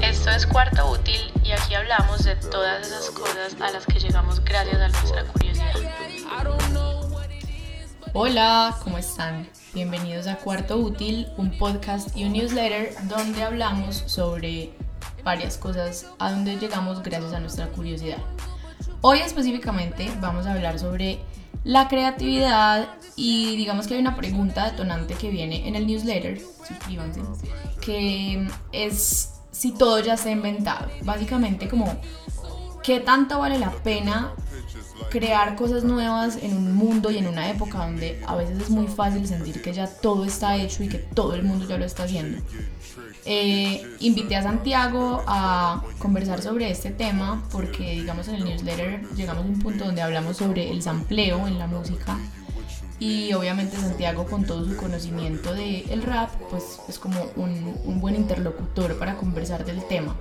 Esto es Cuarto Útil y aquí hablamos de todas esas cosas a las que llegamos gracias a nuestra curiosidad. Hola, ¿cómo están? Bienvenidos a Cuarto Útil, un podcast y un newsletter donde hablamos sobre varias cosas a donde llegamos gracias a nuestra curiosidad. Hoy específicamente vamos a hablar sobre la creatividad y digamos que hay una pregunta detonante que viene en el newsletter, suscríbanse, que es si todo ya está inventado. Básicamente como qué tanto vale la pena crear cosas nuevas en un mundo y en una época donde a veces es muy fácil sentir que ya todo está hecho y que todo el mundo ya lo está haciendo. Eh, invité a Santiago a conversar sobre este tema porque digamos en el newsletter llegamos a un punto donde hablamos sobre el sampleo en la música y obviamente Santiago con todo su conocimiento del el rap pues es como un buen interlocutor para conversar del tema.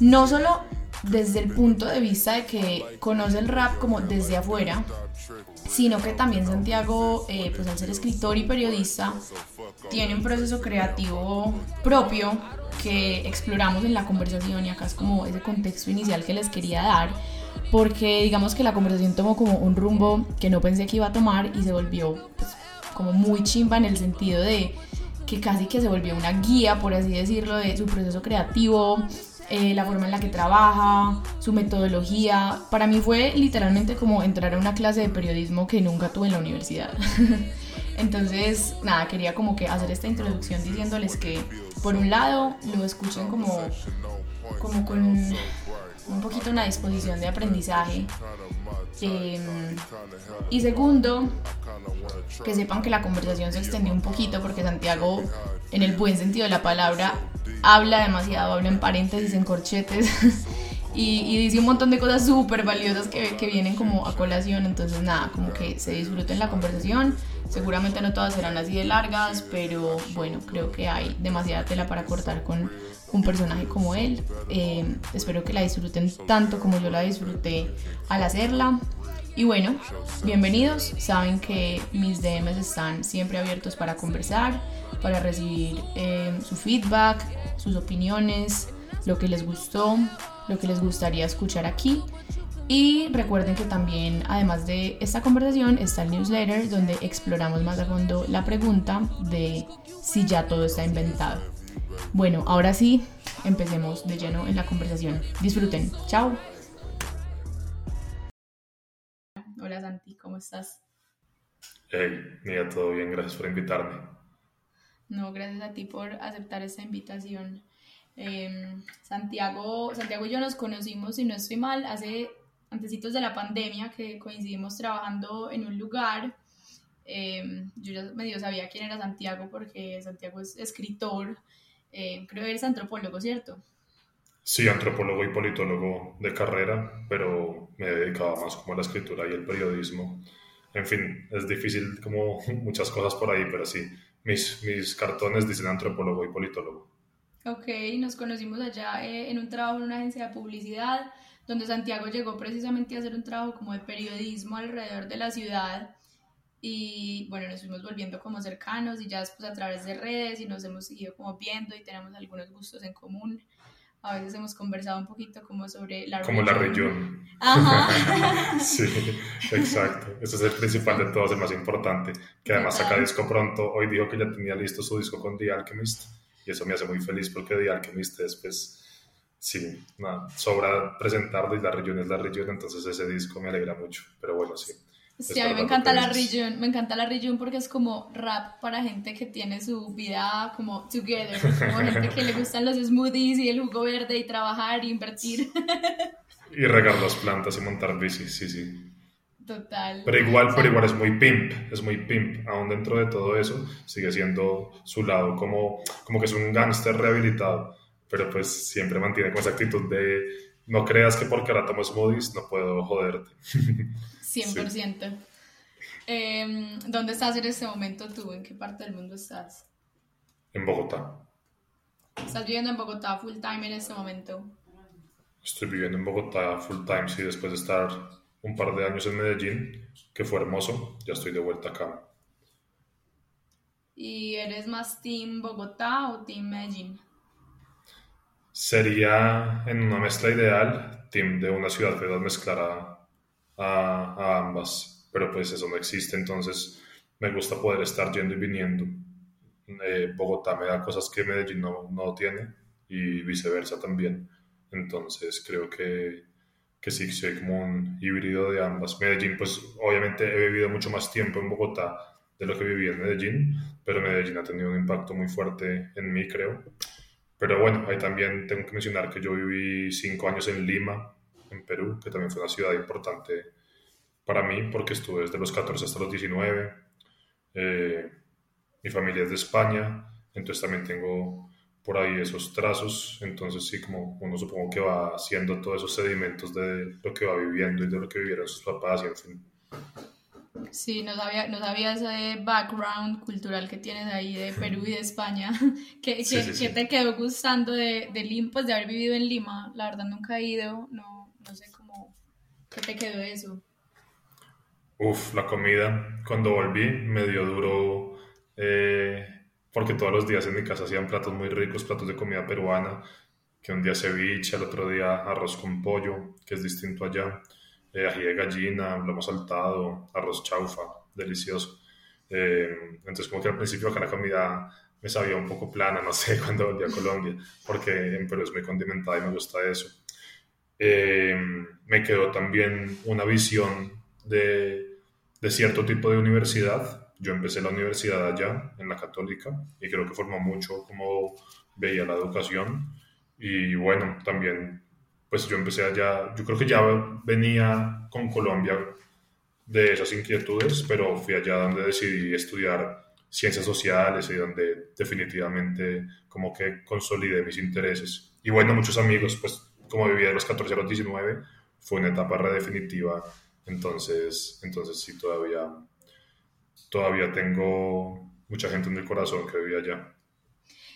No solo desde el punto de vista de que conoce el rap como desde afuera, sino que también Santiago, eh, pues al ser escritor y periodista, tiene un proceso creativo propio que exploramos en la conversación y acá es como ese contexto inicial que les quería dar porque digamos que la conversación tomó como un rumbo que no pensé que iba a tomar y se volvió pues, como muy chimba en el sentido de que casi que se volvió una guía, por así decirlo, de su proceso creativo, eh, la forma en la que trabaja, su metodología. Para mí fue literalmente como entrar a una clase de periodismo que nunca tuve en la universidad. Entonces, nada, quería como que hacer esta introducción diciéndoles que, por un lado, lo escuchen como, como con un poquito una disposición de aprendizaje. Em, y segundo, que sepan que la conversación se extendió un poquito porque Santiago, en el buen sentido de la palabra, habla demasiado, habla en paréntesis, en corchetes. y, dice un montón de cosas súper valiosas que, que, vienen como a colación. Entonces, nada, como que se disfruten la conversación. Seguramente no todas serán así de largas, pero bueno, creo que hay demasiada tela para cortar con un personaje como él. Eh, espero que la disfruten tanto como yo la disfruté al hacerla. Y bueno, bienvenidos. Saben que mis DMs están siempre abiertos para conversar, para recibir eh, su feedback, sus opiniones, lo que les gustó, lo que les gustaría escuchar aquí. Y recuerden que también, además de esta conversación, está el newsletter donde exploramos más a fondo la pregunta de si ya todo está inventado. Bueno, ahora sí, empecemos de lleno en la conversación. Disfruten. Chao. Hola Santi, ¿cómo estás? Hey, mira, todo bien, gracias por invitarme. No, gracias a ti por aceptar esta invitación. Em, Santiago, Santiago y yo nos conocimos, si no estoy mal, hace antecitos de la pandemia que coincidimos trabajando en un lugar. Em, yo ya medio sabía quién era Santiago porque Santiago es escritor, eh, creo que eres antropólogo, ¿cierto? Sí, antropólogo y politólogo de carrera, pero me he dedicado más como a la escritura y el periodismo. En fin, es difícil como muchas cosas por ahí, pero sí, mis, mis cartones dicen antropólogo y politólogo. Ok, nos conocimos allá eh, en un trabajo en una agencia de publicidad, donde Santiago llegó precisamente a hacer un trabajo como de periodismo alrededor de la ciudad y bueno, nos fuimos volviendo como cercanos y ya después a través de redes y nos hemos seguido como viendo y tenemos algunos gustos en común. A veces hemos conversado un poquito como sobre la Como la región. Ajá. sí, exacto. Ese es el principal de todos, el más importante. Que además saca disco pronto. Hoy dijo que ya tenía listo su disco con The Alchemist. Y eso me hace muy feliz porque The Alchemist es, pues, sí, nada, sobra presentarlo y la región es la región. Entonces ese disco me alegra mucho. Pero bueno, sí. Sí, a mí me encanta la región, me encanta la región porque es como rap para gente que tiene su vida como together, como gente que le gustan los smoothies y el jugo verde y trabajar e invertir. Y regar las plantas y montar bici, sí, sí. Total. Pero igual, pero igual es muy pimp, es muy pimp. Aún dentro de todo eso, sigue siendo su lado como, como que es un gángster rehabilitado, pero pues siempre mantiene con esa actitud de no creas que porque ahora tomo smoothies no puedo joderte. 100%. Em, ¿Dónde estás en este momento tú? ¿En qué parte del mundo estás? En Bogotá. ¿Estás viviendo en Bogotá full time en este momento? Estoy viviendo en Bogotá full time, sí, después de estar un par de años en Medellín, que fue hermoso, ya estoy de vuelta acá. ¿Y eres más Team Bogotá o Team Medellín? Sería en una mezcla ideal, Team de una ciudad que mezclar a, ambas, pero pues eso no existe, entonces me gusta poder estar yendo y viniendo. Eh, Bogotá me da cosas que Medellín no, no tiene y viceversa también. Entonces creo que, que sí, soy como un híbrido de ambas. Medellín, pues obviamente he vivido mucho más tiempo en Bogotá de lo que viví en Medellín, pero Medellín ha tenido un impacto muy fuerte en mí, creo. Pero bueno, ahí también tengo que mencionar que yo viví cinco años en Lima, en Perú, que también fue una ciudad importante para mí porque estuve desde los 14 hasta los 19. Eh, mi familia es de España, entonces también tengo por ahí esos trazos, entonces sí, como uno supongo que va haciendo todos esos sedimentos de lo que va viviendo y de lo que vivieron sus papás y en fin. Sí, no sabía, no sabía ese background cultural que tienes ahí de Perú y de España. ¿Qué, te quedó gustando de, de Lima, pues de haber vivido en Lima? La verdad nunca he ido, no, no sé cómo, ¿qué te quedó eso? Uf, la comida. Cuando volví me dio duro eh, porque todos los días en mi casa hacían platos muy ricos, platos de comida peruana, que un día ceviche, el otro día arroz con pollo, que es distinto allá, eh, ají de gallina, lomo saltado, arroz chaufa, delicioso. Eh, entonces como que al principio acá la comida me sabía un poco plana, no sé, cuando volví a Colombia, porque en Perú es muy condimentada y me gusta eso. Eh, me quedó también una visión de, de cierto tipo de universidad yo empecé la universidad allá, en la católica, y creo que formó mucho como veía la educación. Y bueno, también, pues yo empecé allá, yo creo que ya venía con Colombia de esas inquietudes, pero fui allá donde decidí estudiar ciencias sociales y donde definitivamente como que consolidé mis intereses. Y bueno, muchos amigos, pues como vivía de los 14 a los 19, fue una etapa redefinitiva, entonces, entonces sí, todavía todavía tengo mucha gente en el corazón que vive allá.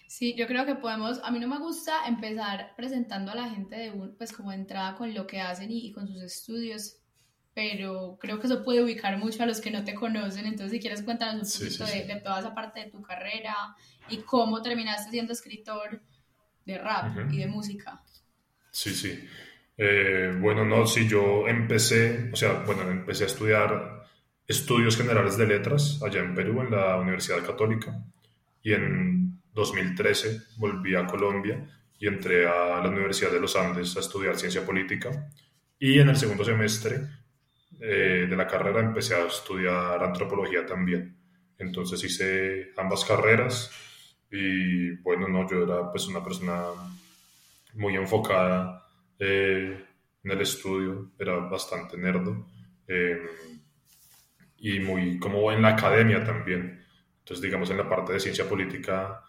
Sí, yo creo que podemos, a mí no me gusta empezar presentando a la gente de un, pues como entrada con lo que hacen y, con sus estudios, pero creo que eso puede ubicar mucho a los que no te conocen, entonces si quieres cuéntanos un poquito De, toda esa parte de tu carrera y cómo terminaste siendo escritor de rap y de música. Sí, sí. Eh, bueno, no, sí, yo empecé, o sea, bueno, empecé a estudiar estudios generales de letras allá en Perú, en la Universidad Católica, y en 2013 volví a Colombia y entré a la Universidad de los Andes a estudiar ciencia política. Y en el segundo semestre eh, de la carrera empecé a estudiar antropología también. Entonces hice ambas carreras y bueno, no, yo era pues una persona muy enfocada eh, en el estudio, era bastante nerdo. Eh, y muy como en la academia también. Entonces, digamos, en la parte de ciencia política,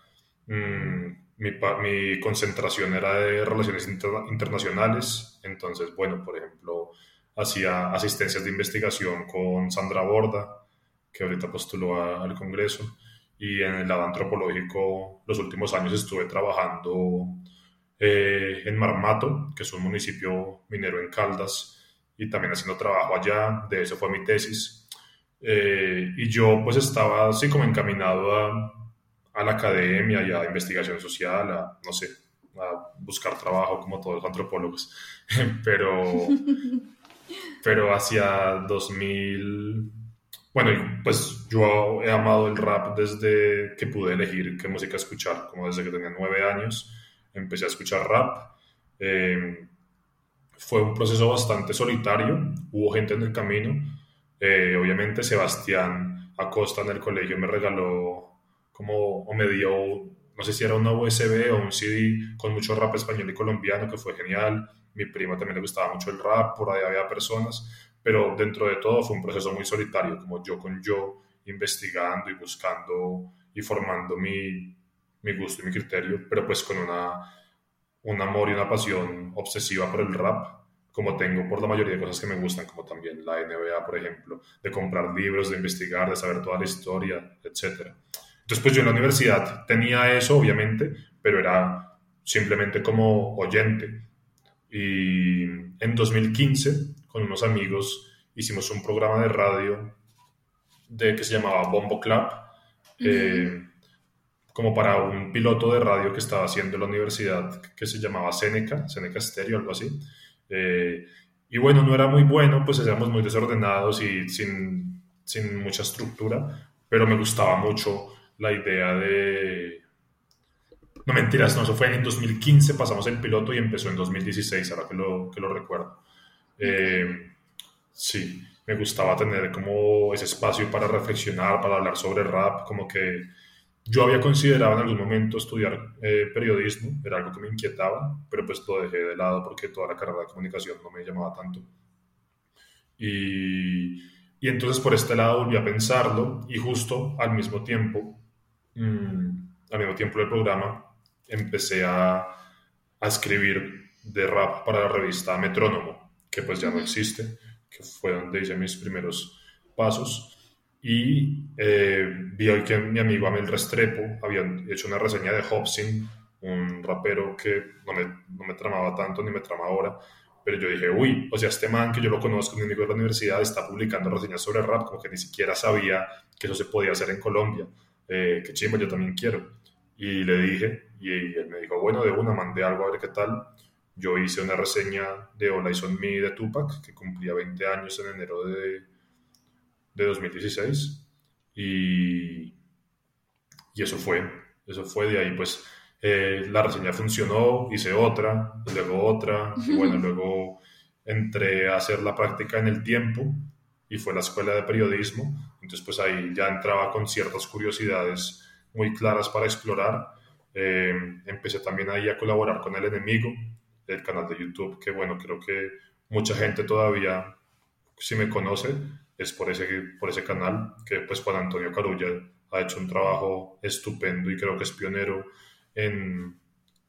mm, mi, mi, concentración era de relaciones internacionales. Entonces, bueno, por ejemplo, hacía asistencias de investigación con Sandra Borda, que ahorita postuló al Congreso. Y en el lado antropológico, los últimos años estuve trabajando eh, en Marmato, que es un municipio minero en Caldas, y también haciendo trabajo allá. De eso fue mi tesis eh, y yo pues estaba así como encaminado a, a, la academia y a investigación social, a, no sé, a buscar trabajo como todos los antropólogos. pero, pero hacia 2000, bueno, pues yo he amado el rap desde que pude elegir qué música escuchar, como desde que tenía nueve años, empecé a escuchar rap. Eh, fue un proceso bastante solitario, hubo gente en el camino, eh, obviamente Sebastián Acosta en el colegio me regaló como, o me dio, no sé si era una USB o un CD con mucho rap español y colombiano, que fue genial. Mi prima también le gustaba mucho el rap, por ahí había personas, pero dentro de todo fue un proceso muy solitario, como yo con yo, investigando y buscando y formando mi, mi gusto y mi criterio, pero pues con una, un amor y una pasión obsesiva por el rap como tengo por la mayoría de cosas que me gustan, como también la NBA, por ejemplo, de comprar libros, de investigar, de saber toda la historia, etc. Entonces, pues yo en la universidad tenía eso, obviamente, pero era simplemente como oyente. Y en 2015, con unos amigos, hicimos un programa de radio de, que se llamaba Bombo Club, eh, como para un piloto de radio que estaba haciendo en la universidad que se llamaba Seneca, Seneca Stereo, algo así. Eh, y bueno, no era muy bueno, pues éramos muy desordenados y sin, sin mucha estructura, pero me gustaba mucho la idea de... No mentiras, no, eso fue en 2015, pasamos el piloto y empezó en 2016, ahora que lo, que lo recuerdo. Eh, sí, me gustaba tener como ese espacio para reflexionar, para hablar sobre rap, como que yo había considerado en algún momento estudiar eh, periodismo, era algo que me inquietaba, pero pues lo dejé de lado porque toda la carrera de comunicación no me llamaba tanto. Y, y entonces por este lado volví a pensarlo y justo al mismo tiempo, mmm, al mismo tiempo del programa, empecé a, a escribir de rap para la revista Metrónomo, que pues ya no existe, que fue donde hice mis primeros pasos y eh, vi hoy que mi amigo Amel Restrepo había hecho una reseña de Hobson, un rapero que no me, no me tramaba tanto ni me trama ahora, pero yo dije, uy, o sea, este man que yo lo conozco, mi amigo de la universidad, está publicando reseñas sobre rap, como que ni siquiera sabía que eso se podía hacer en Colombia. Eh, que chimba, yo también quiero. Y le dije, y él me dijo, bueno, de una, mandé algo a ver qué tal. Yo hice una reseña de All Eyes on Me de Tupac, que cumplía 20 años en enero de de 2016 y, y eso fue, eso fue de ahí pues eh, la reseña funcionó, hice otra, luego otra, y bueno, luego entré a hacer la práctica en el tiempo y fue la escuela de periodismo, entonces pues ahí ya entraba con ciertas curiosidades muy claras para explorar. Eh, empecé también ahí a colaborar con El Enemigo, el canal de YouTube, que bueno, creo que mucha gente todavía, si me conoce, es por ese, por ese canal que pues Juan Antonio Carulla ha hecho un trabajo estupendo y creo que es pionero en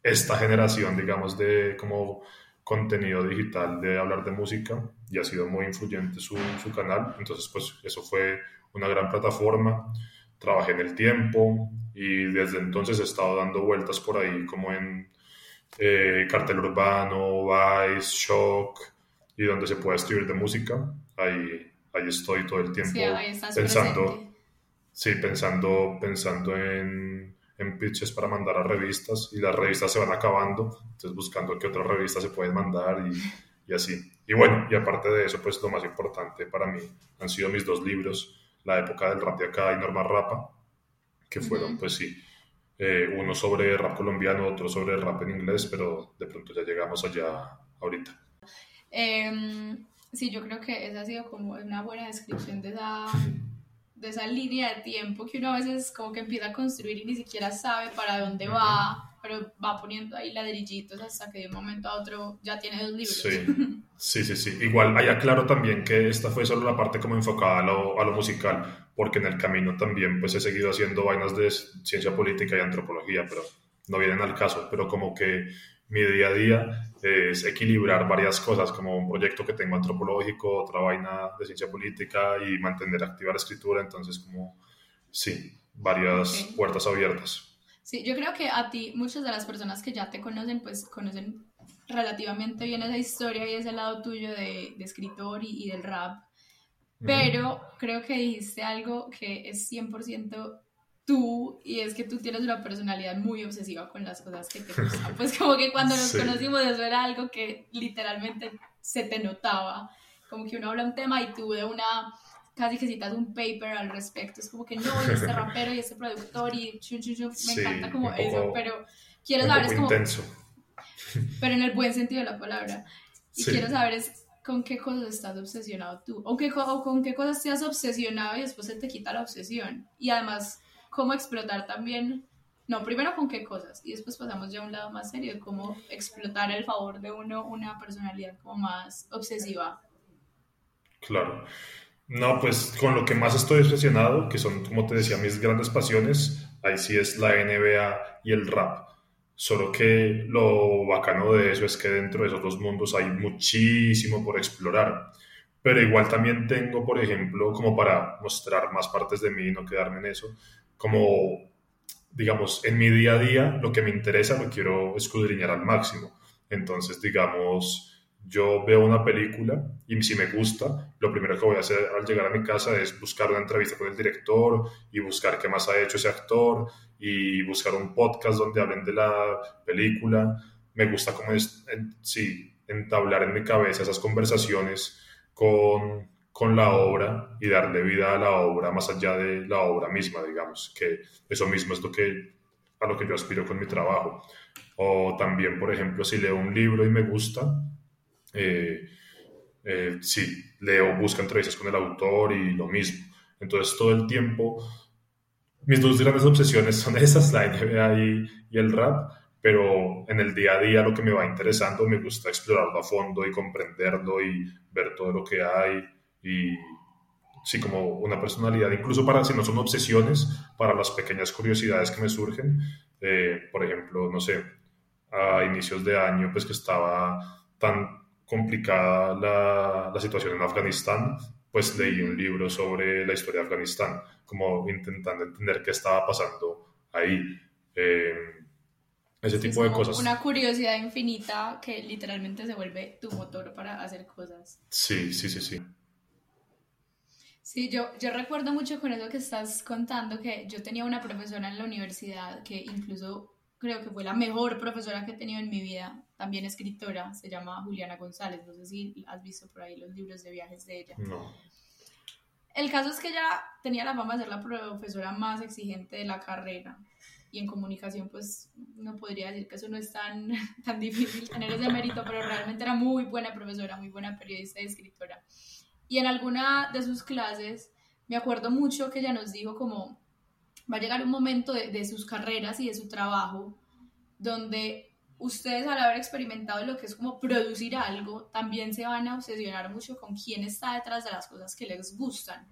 esta generación, digamos, de como contenido digital de hablar de música y ha sido muy influyente su, su canal. Entonces, pues eso fue una gran plataforma. Trabajé en el tiempo y desde entonces he estado dando vueltas por ahí como en eh, Cartel Urbano, Vice, Shock y donde se puede escribir de música. Ahí ahí estoy todo el tiempo pensando, sí, pensando, pensando en, en, pitches para mandar a revistas y las revistas se van acabando, entonces buscando qué otras revistas se pueden mandar y, y, así. Y bueno, y aparte de eso, pues lo más importante para mí han sido mis dos libros, La época del rap de acá y Norma Rapa, que fueron, pues sí, eh, uno sobre rap colombiano, otro sobre rap en inglés, pero de pronto ya llegamos allá ahorita. Eh, Sí, yo creo que esa ha sido como una buena descripción de esa, de esa línea de tiempo que uno a veces como que empieza a construir y ni siquiera sabe para dónde va, pero va poniendo ahí ladrillitos hasta que de un momento a otro ya tiene dos libros. Sí, sí, sí. sí. Igual, hay aclaro también que esta fue solo la parte como enfocada a lo, a lo musical, porque en el camino también pues he seguido haciendo vainas de ciencia política y antropología, pero no vienen al caso, pero como que mi día a día es equilibrar varias cosas, como un proyecto que tengo antropológico, otra vaina de ciencia política y mantener activa la escritura, entonces como, sí, varias puertas abiertas. Sí, yo creo que a ti, muchas de las personas que ya te conocen, pues conocen relativamente bien esa historia y ese lado tuyo de, de escritor y, y, del rap, pero creo que dijiste algo que es 100% tú y es que tú tienes una personalidad muy obsesiva con las cosas que te gustan. Pues como que cuando nos conocimos eso era algo que literalmente se te notaba. Como que uno habla un tema y tú de una casi que citas un paper al respecto. Es como que no, y este rapero y este productor y chun, chun, chun, me encanta como eso, pero quiero saber es como... Intenso. Pero en el buen sentido de la palabra. Y quiero saber es con qué cosas estás obsesionado tú, o, qué, o con qué cosas te has obsesionado y después se te quita la obsesión. Y además, cómo explotar también, no, primero con qué cosas, y después pasamos ya a un lado más serio, cómo explotar el favor de uno, una personalidad como más obsesiva. Claro. No, pues con lo que más estoy obsesionado, que son, como te decía, mis grandes pasiones, ahí sí es la NBA y el rap. Solo que lo bacano de eso es que dentro de esos dos mundos hay muchísimo por explorar. Pero igual también tengo, por ejemplo, como para mostrar más partes de mí y no quedarme en eso, como, digamos, en mi día a día, lo que me interesa lo quiero escudriñar al máximo. Entonces, digamos, yo veo una película y si me gusta, lo primero que voy a hacer al llegar a mi casa es buscar una entrevista con el director y buscar qué más ha hecho ese actor y buscar un podcast donde hablen de la película. Me gusta como es, sí, entablar en mi cabeza esas conversaciones con, con la obra y darle vida a la obra más allá de la obra misma, digamos, que eso mismo es lo que, a lo que yo aspiro con mi trabajo. O también, por ejemplo, si leo un libro y me gusta, eh, eh, sí, leo, busco entrevistas con el autor y lo mismo. Entonces, todo el tiempo, mis dos grandes obsesiones son esas, la NBA y, y el rap, pero en el día a día lo que me va interesando me gusta explorarlo a fondo y comprenderlo y ver todo lo que hay y sí, como una personalidad, incluso para, si no son obsesiones, para las pequeñas curiosidades que me surgen. Eh, por ejemplo, no sé, a inicios de año, pues que estaba tan complicada la, la, situación en Afganistán, pues leí un libro sobre la historia de Afganistán, como intentando entender qué estaba pasando ahí. Eh, ese tipo de cosas. Una curiosidad infinita que literalmente se vuelve tu motor para hacer cosas. Sí, sí, sí, sí. Sí, yo, yo recuerdo mucho con eso que estás contando que yo tenía una profesora en la universidad que incluso creo que fue la mejor profesora que he tenido en mi vida, también escritora, se llama Juliana González, no sé si has visto por ahí los libros de viajes de ella. No. El caso es que ella tenía la fama de ser la profesora más exigente de la carrera y en comunicación pues no podría decir que eso no es tan, tan difícil tener ese mérito, pero realmente era muy buena profesora, muy buena periodista y escritora. Y en alguna de sus clases me acuerdo mucho que ella nos dijo como, va a llegar un momento de, sus carreras y de su trabajo donde ustedes al haber experimentado lo que es como producir algo, también se van a obsesionar mucho con quién está detrás de las cosas que les gustan.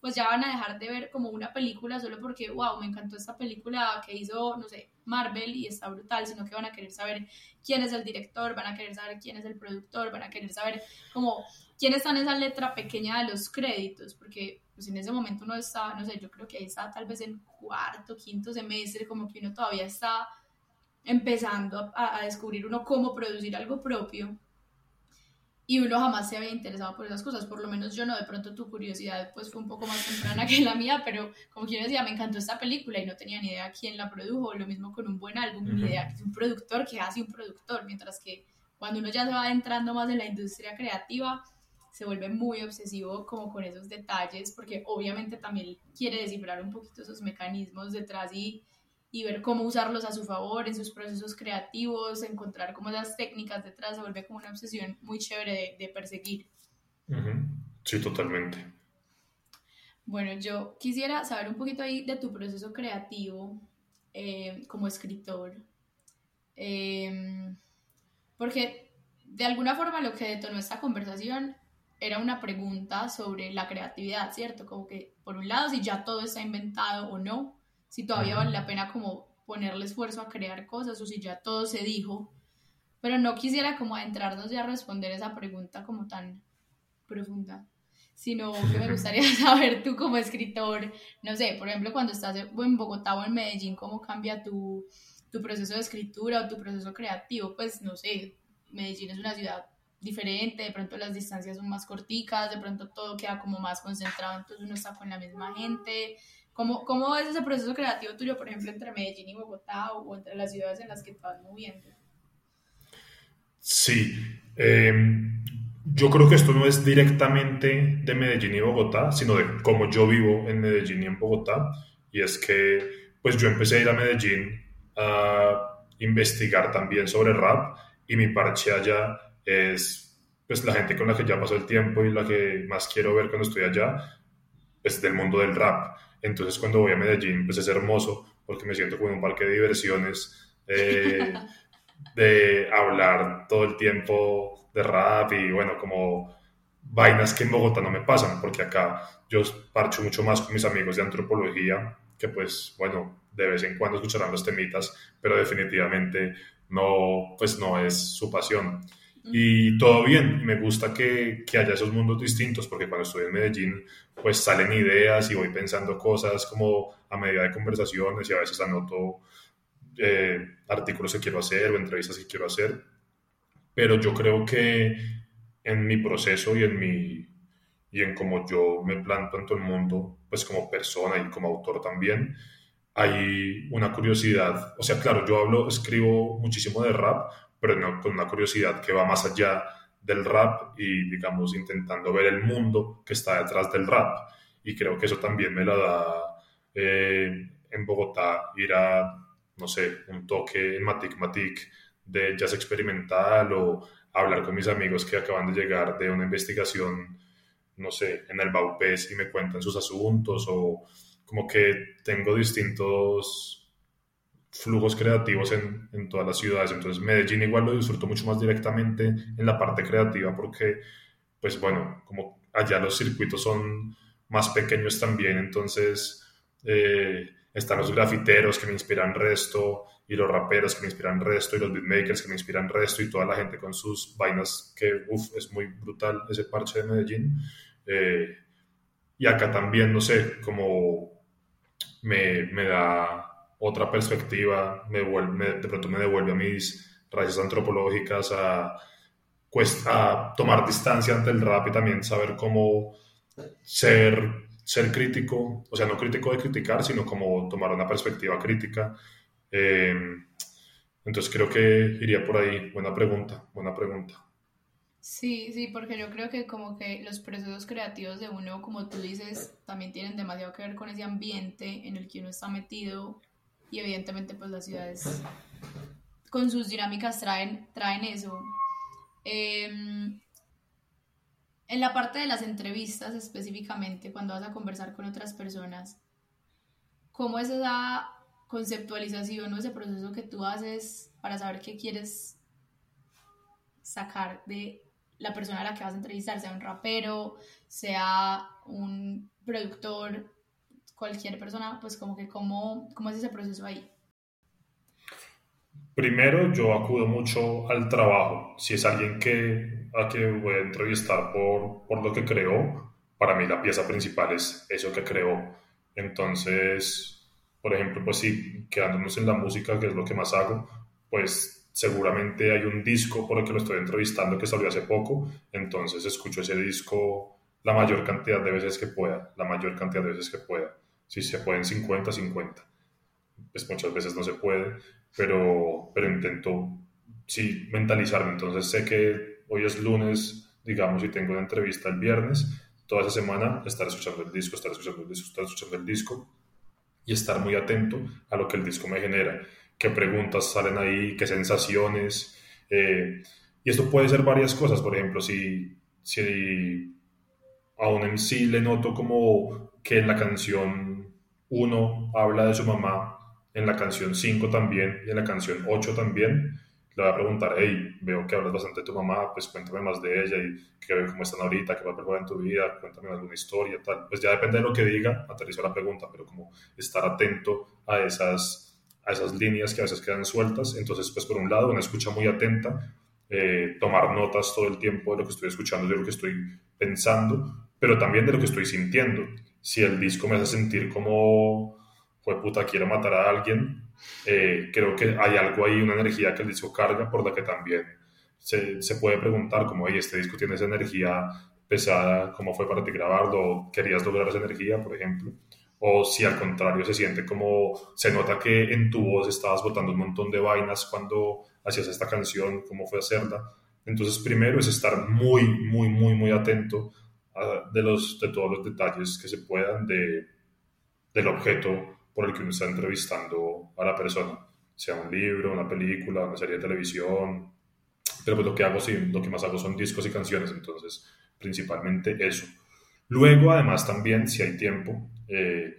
Pues ya van a dejar de ver como una película solo porque, wow, me encantó esta película que hizo, no sé, Marvel y está brutal, sino que van a querer saber quién es el director, van a querer saber quién es el productor, van a querer saber como quién está en esa letra pequeña de los créditos, porque pues en ese momento uno estaba, no sé, yo creo que ahí estaba tal vez en cuarto, quinto semestre, como que uno todavía está empezando a, descubrir uno cómo producir algo propio. Y uno jamás se había interesado por esas cosas, por lo menos yo no, de pronto tu curiosidad pues fue un poco más temprana que la mía, pero como quien decía, me encantó esta película y no tenía ni idea quién la produjo, lo mismo con un buen álbum, ni idea que es un productor, que hace un productor, mientras que cuando uno ya se va entrando más en la industria creativa, se vuelve muy obsesivo como con esos detalles, porque obviamente también quiere descifrar un poquito esos mecanismos detrás y, y ver cómo usarlos a su favor en sus procesos creativos, encontrar como esas técnicas detrás, se vuelve como una obsesión muy chévere de, perseguir. Sí, totalmente. Bueno, yo quisiera saber un poquito ahí de tu proceso creativo eh, como escritor, em, porque de alguna forma lo que detonó esta conversación era una pregunta sobre la creatividad, ¿cierto? Como que, por un lado, si ya todo está inventado o no, si todavía vale la pena como ponerle esfuerzo a crear cosas o si ya todo se dijo, pero no quisiera como adentrarnos ya a responder esa pregunta como tan profunda, sino que me gustaría saber tú como escritor, no sé, por ejemplo, cuando estás en Bogotá o en Medellín, cómo cambia tu, tu proceso de escritura o tu proceso creativo, pues no sé, Medellín es una ciudad diferente, de pronto las distancias son más corticas, de pronto todo queda como más concentrado, entonces uno está con la misma gente. ¿Cómo, cómo es ese proceso creativo tuyo, por ejemplo, entre Medellín y Bogotá o, entre las ciudades en las que estás moviendo? Sí, em, yo creo que esto no es directamente de Medellín y Bogotá, sino de cómo yo vivo en Medellín y en Bogotá. Y es que, pues yo empecé a ir a Medellín a investigar también sobre rap y mi parche allá es pues la gente con la que ya pasó el tiempo y la que más quiero ver cuando estoy allá, es del mundo del rap. Entonces cuando voy a Medellín, pues es hermoso porque me siento como en un parque de diversiones, eh, de hablar todo el tiempo de rap y bueno, como vainas que en Bogotá no me pasan, porque acá yo parcho mucho más con mis amigos de antropología, que pues bueno, de vez en cuando escucharán los temitas, pero definitivamente no, pues no es su pasión. Y todo bien, me gusta que, que, haya esos mundos distintos, porque cuando estoy en Medellín, pues salen ideas y voy pensando cosas como a medida de conversaciones y a veces anoto eh, artículos que quiero hacer o entrevistas que quiero hacer. Pero yo creo que en mi proceso y en mi y en cómo yo me planto en todo el mundo, pues como persona y como autor también, hay una curiosidad. O sea, claro, yo hablo, escribo muchísimo de rap, pero no, con una curiosidad que va más allá del rap y, digamos, intentando ver el mundo que está detrás del rap. Y creo que eso también me la da eh, en Bogotá, ir a, no sé, un toque en Matic Matic de jazz experimental o hablar con mis amigos que acaban de llegar de una investigación, no sé, en el Baupés y me cuentan sus asuntos o como que tengo distintos flujos creativos en, en, todas las ciudades. Entonces Medellín igual lo disfruto mucho más directamente en la parte creativa porque, pues bueno, como allá los circuitos son más pequeños también, entonces eh, están los grafiteros que me inspiran resto y los raperos que me inspiran resto y los beatmakers que me inspiran resto y toda la gente con sus vainas que, uff, es muy brutal ese parche de Medellín. Eh, y acá también, no sé, como me, me da otra perspectiva, me de pronto me devuelve a mis raíces antropológicas, a, pues, a tomar distancia ante el rap y también saber cómo ser, ser crítico, o sea, no crítico de criticar, sino como tomar una perspectiva crítica. Eh, entonces creo que iría por ahí. Buena pregunta, buena pregunta. Sí, sí, porque yo creo que como que los procesos creativos de uno, como tú dices, también tienen demasiado que ver con ese ambiente en el que uno está metido y evidentemente pues las ciudades con sus dinámicas traen, traen eso. Em, en la parte de las entrevistas específicamente, cuando vas a conversar con otras personas, ¿cómo es esa conceptualización o ese proceso que tú haces para saber qué quieres sacar de la persona a la que vas a entrevistar, sea un rapero, sea un productor, cualquier persona, pues como que cómo, cómo es ese proceso ahí. Primero, yo acudo mucho al trabajo. Si es alguien que, a que voy a entrevistar por, por lo que creó, para mí la pieza principal es eso que creó. Entonces, por ejemplo, pues sí, quedándonos en la música, que es lo que más hago, pues seguramente hay un disco por el que lo estoy entrevistando que salió hace poco, entonces escucho ese disco la mayor cantidad de veces que pueda, la mayor cantidad de veces que pueda. Si se pueden 50, 50. Pues muchas veces no se puede, pero, pero intento, sí, mentalizarme. Entonces sé que hoy es lunes, digamos, y tengo una entrevista el viernes. Toda esa semana estar escuchando el disco, estar escuchando el disco, estar escuchando el disco y estar muy atento a lo que el disco me genera. Qué preguntas salen ahí, qué sensaciones. Eh, y esto puede ser varias cosas. Por ejemplo, si, si a un MC le noto como que en la canción 1 habla de su mamá en la canción 5 también y en la canción 8 también, le voy a preguntar, hey, veo que hablas bastante de tu mamá, pues cuéntame más de ella y que, cómo están ahorita, qué va a pasar en tu vida, cuéntame alguna historia, tal. Pues ya depende de lo que diga, aterrizo la pregunta, pero como estar atento a esas, a esas líneas que a veces quedan sueltas. Entonces, pues por un lado, una escucha muy atenta, eh, tomar notas todo el tiempo de lo que estoy escuchando, de lo que estoy pensando, pero también de lo que estoy sintiendo. Si el disco me hace sentir como pues puta, quiero matar a alguien, eh, creo que hay algo ahí, una energía que el disco carga por la que también se, se puede preguntar como, oye, este disco tiene esa energía pesada, ¿cómo fue para ti grabarlo? ¿Querías lograr esa energía, por ejemplo? O si al contrario se siente como, se nota que en tu voz estabas botando un montón de vainas cuando hacías esta canción, ¿cómo fue hacerla? Entonces, primero es estar muy, muy, muy, muy atento de, los, de todos los detalles que se puedan de, del objeto por el que uno está entrevistando a la persona, sea un libro, una película, una serie de televisión, pero pues lo que hago, sí, lo que más hago son discos y canciones, entonces principalmente eso. Luego, además, también, si hay tiempo, eh,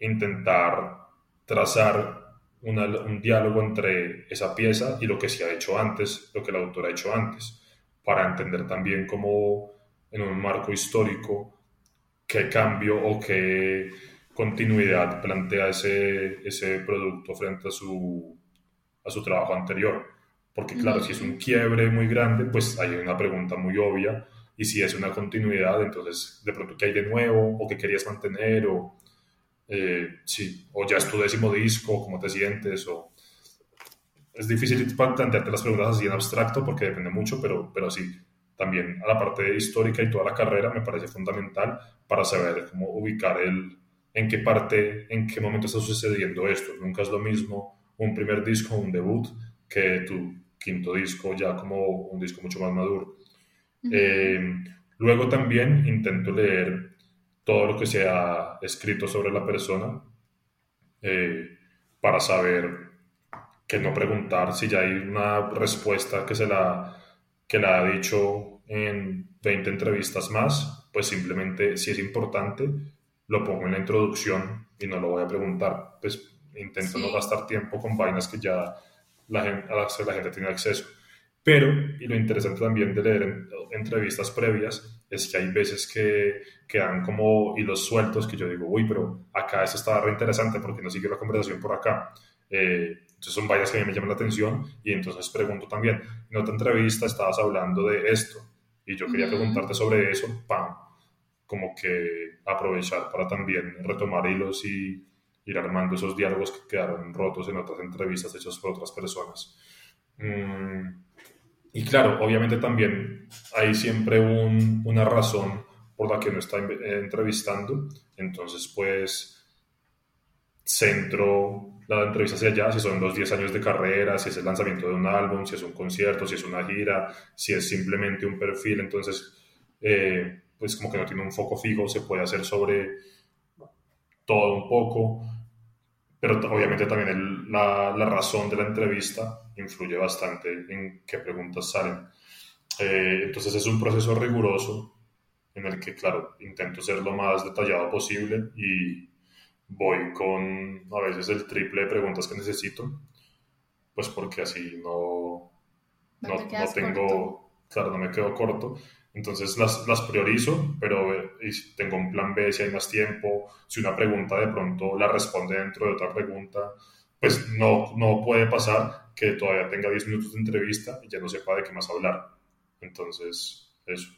intentar trazar un diálogo entre esa pieza y lo que se ha hecho antes, lo que el autor ha hecho antes, para entender también cómo en un marco histórico qué cambio o qué continuidad plantea ese, ese producto frente a su, a su trabajo anterior. Porque claro, si es un quiebre muy grande, pues hay una pregunta muy obvia. Y si es una continuidad, entonces de pronto qué hay de nuevo o qué querías mantener o, eh, sí, o ya es tu décimo disco, cómo te sientes o... Es difícil plantearte las preguntas así en abstracto porque depende mucho, pero, pero sí, también a la parte histórica y toda la carrera me parece fundamental para saber cómo ubicar el, en qué parte, en qué momento está sucediendo esto. Nunca es lo mismo un primer disco, un debut, que tu quinto disco ya como un disco mucho más maduro. Eh, luego también intento leer todo lo que se ha escrito sobre la persona eh, para saber que no preguntar si ya hay una respuesta que se la que la ha dicho en 20 entrevistas más, pues simplemente si es importante lo pongo en la introducción y no lo voy a preguntar. Pues intento no gastar tiempo con vainas que ya la gente, a las que la gente tiene acceso. Pero, y lo interesante también de leer entrevistas previas, es que hay veces que quedan como hilos sueltos que yo digo, uy, pero acá eso está re interesante porque no sigue la conversación por acá. Eh, entonces son vainas que a mí me llaman la atención y entonces pregunto también, en otra entrevista estabas hablando de esto y yo quería preguntarte sobre eso, ¡pam! Como que aprovechar para también retomar hilos y ir armando esos diálogos que quedaron rotos en otras entrevistas hechas por otras personas. Mm, y claro, obviamente también hay siempre una razón por la que uno está entrevistando, entonces pues centro la entrevista hacia allá, si son los 10 años de carrera, si es el lanzamiento de un álbum, si es un concierto, si es una gira, si es simplemente un perfil, entonces eh, pues como que no tiene un foco fijo, se puede hacer sobre todo un poco, pero obviamente también la, la, razón de la entrevista influye bastante en qué preguntas salen. Eh, entonces es un proceso riguroso en el que, claro, intento ser lo más detallado posible y voy con a veces el triple de preguntas que necesito, pues porque así no, no, no, tengo, claro, no me quedo corto. Entonces las, las priorizo, pero eh, tengo un plan B si hay más tiempo, si una pregunta de pronto la responde dentro de otra pregunta, pues no, no puede pasar que todavía tenga 10 minutos de entrevista y ya no sepa de qué más hablar. Entonces, eso.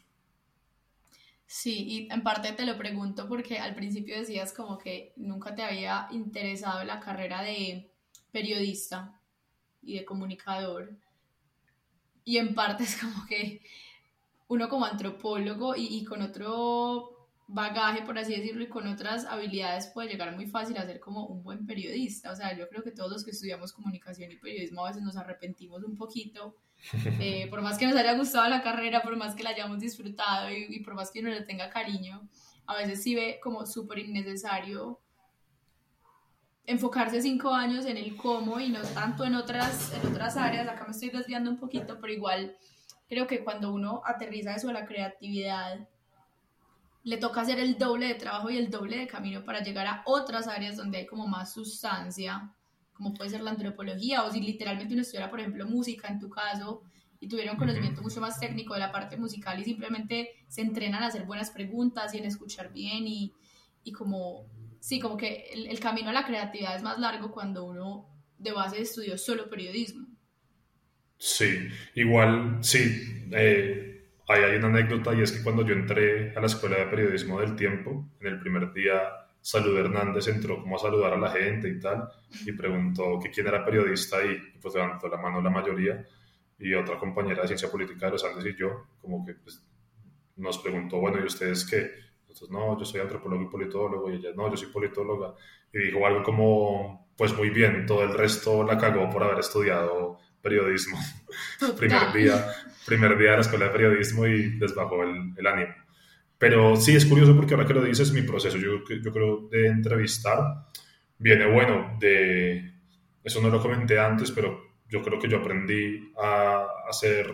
Sí, y en parte te lo pregunto porque al principio decías como que nunca te había interesado la carrera de periodista y de comunicador. Y en parte es como que uno como antropólogo y, y con otro bagaje, por así decirlo, y con otras habilidades puede llegar muy fácil a ser como un buen periodista. O sea, yo creo que todos los que estudiamos comunicación y periodismo a veces nos arrepentimos un poquito eh, por más que nos haya gustado la carrera, por más que la hayamos disfrutado y, por más que uno le tenga cariño, a veces sí ve como súper innecesario enfocarse cinco años en el cómo y no tanto en otras, en otras áreas. Acá me estoy desviando un poquito, pero igual creo que cuando uno aterriza eso a la creatividad, le toca hacer el doble de trabajo y el doble de camino para llegar a otras áreas donde hay como más sustancia como puede ser la antropología, o si literalmente uno estudiara, por ejemplo, música en tu caso, y tuviera un conocimiento mucho más técnico de la parte musical y simplemente se entrenan a hacer buenas preguntas y en escuchar bien y, y como, sí, como que el, camino a la creatividad es más largo cuando uno de base estudió solo periodismo. Sí, igual, sí. Eh, hay una anécdota y es que cuando yo entré a la escuela de periodismo del tiempo, en el primer día Salud Hernández entró como a saludar a la gente y tal, y preguntó que quién era periodista y, pues levantó la mano la mayoría, y otra compañera de ciencia política de los Andes y yo, como que pues, nos preguntó, bueno, ¿y ustedes qué? Nosotros, no, yo soy antropólogo y politólogo, y ella, no, yo soy politóloga, y dijo algo como, pues muy bien, todo el resto la cagó por haber estudiado periodismo. primer día, primer día de la escuela de periodismo y les bajó el, el ánimo. Pero sí, es curioso porque ahora que lo dices, mi proceso, yo, yo creo, de entrevistar, viene bueno de, eso no lo comenté antes, pero yo creo que yo aprendí a hacer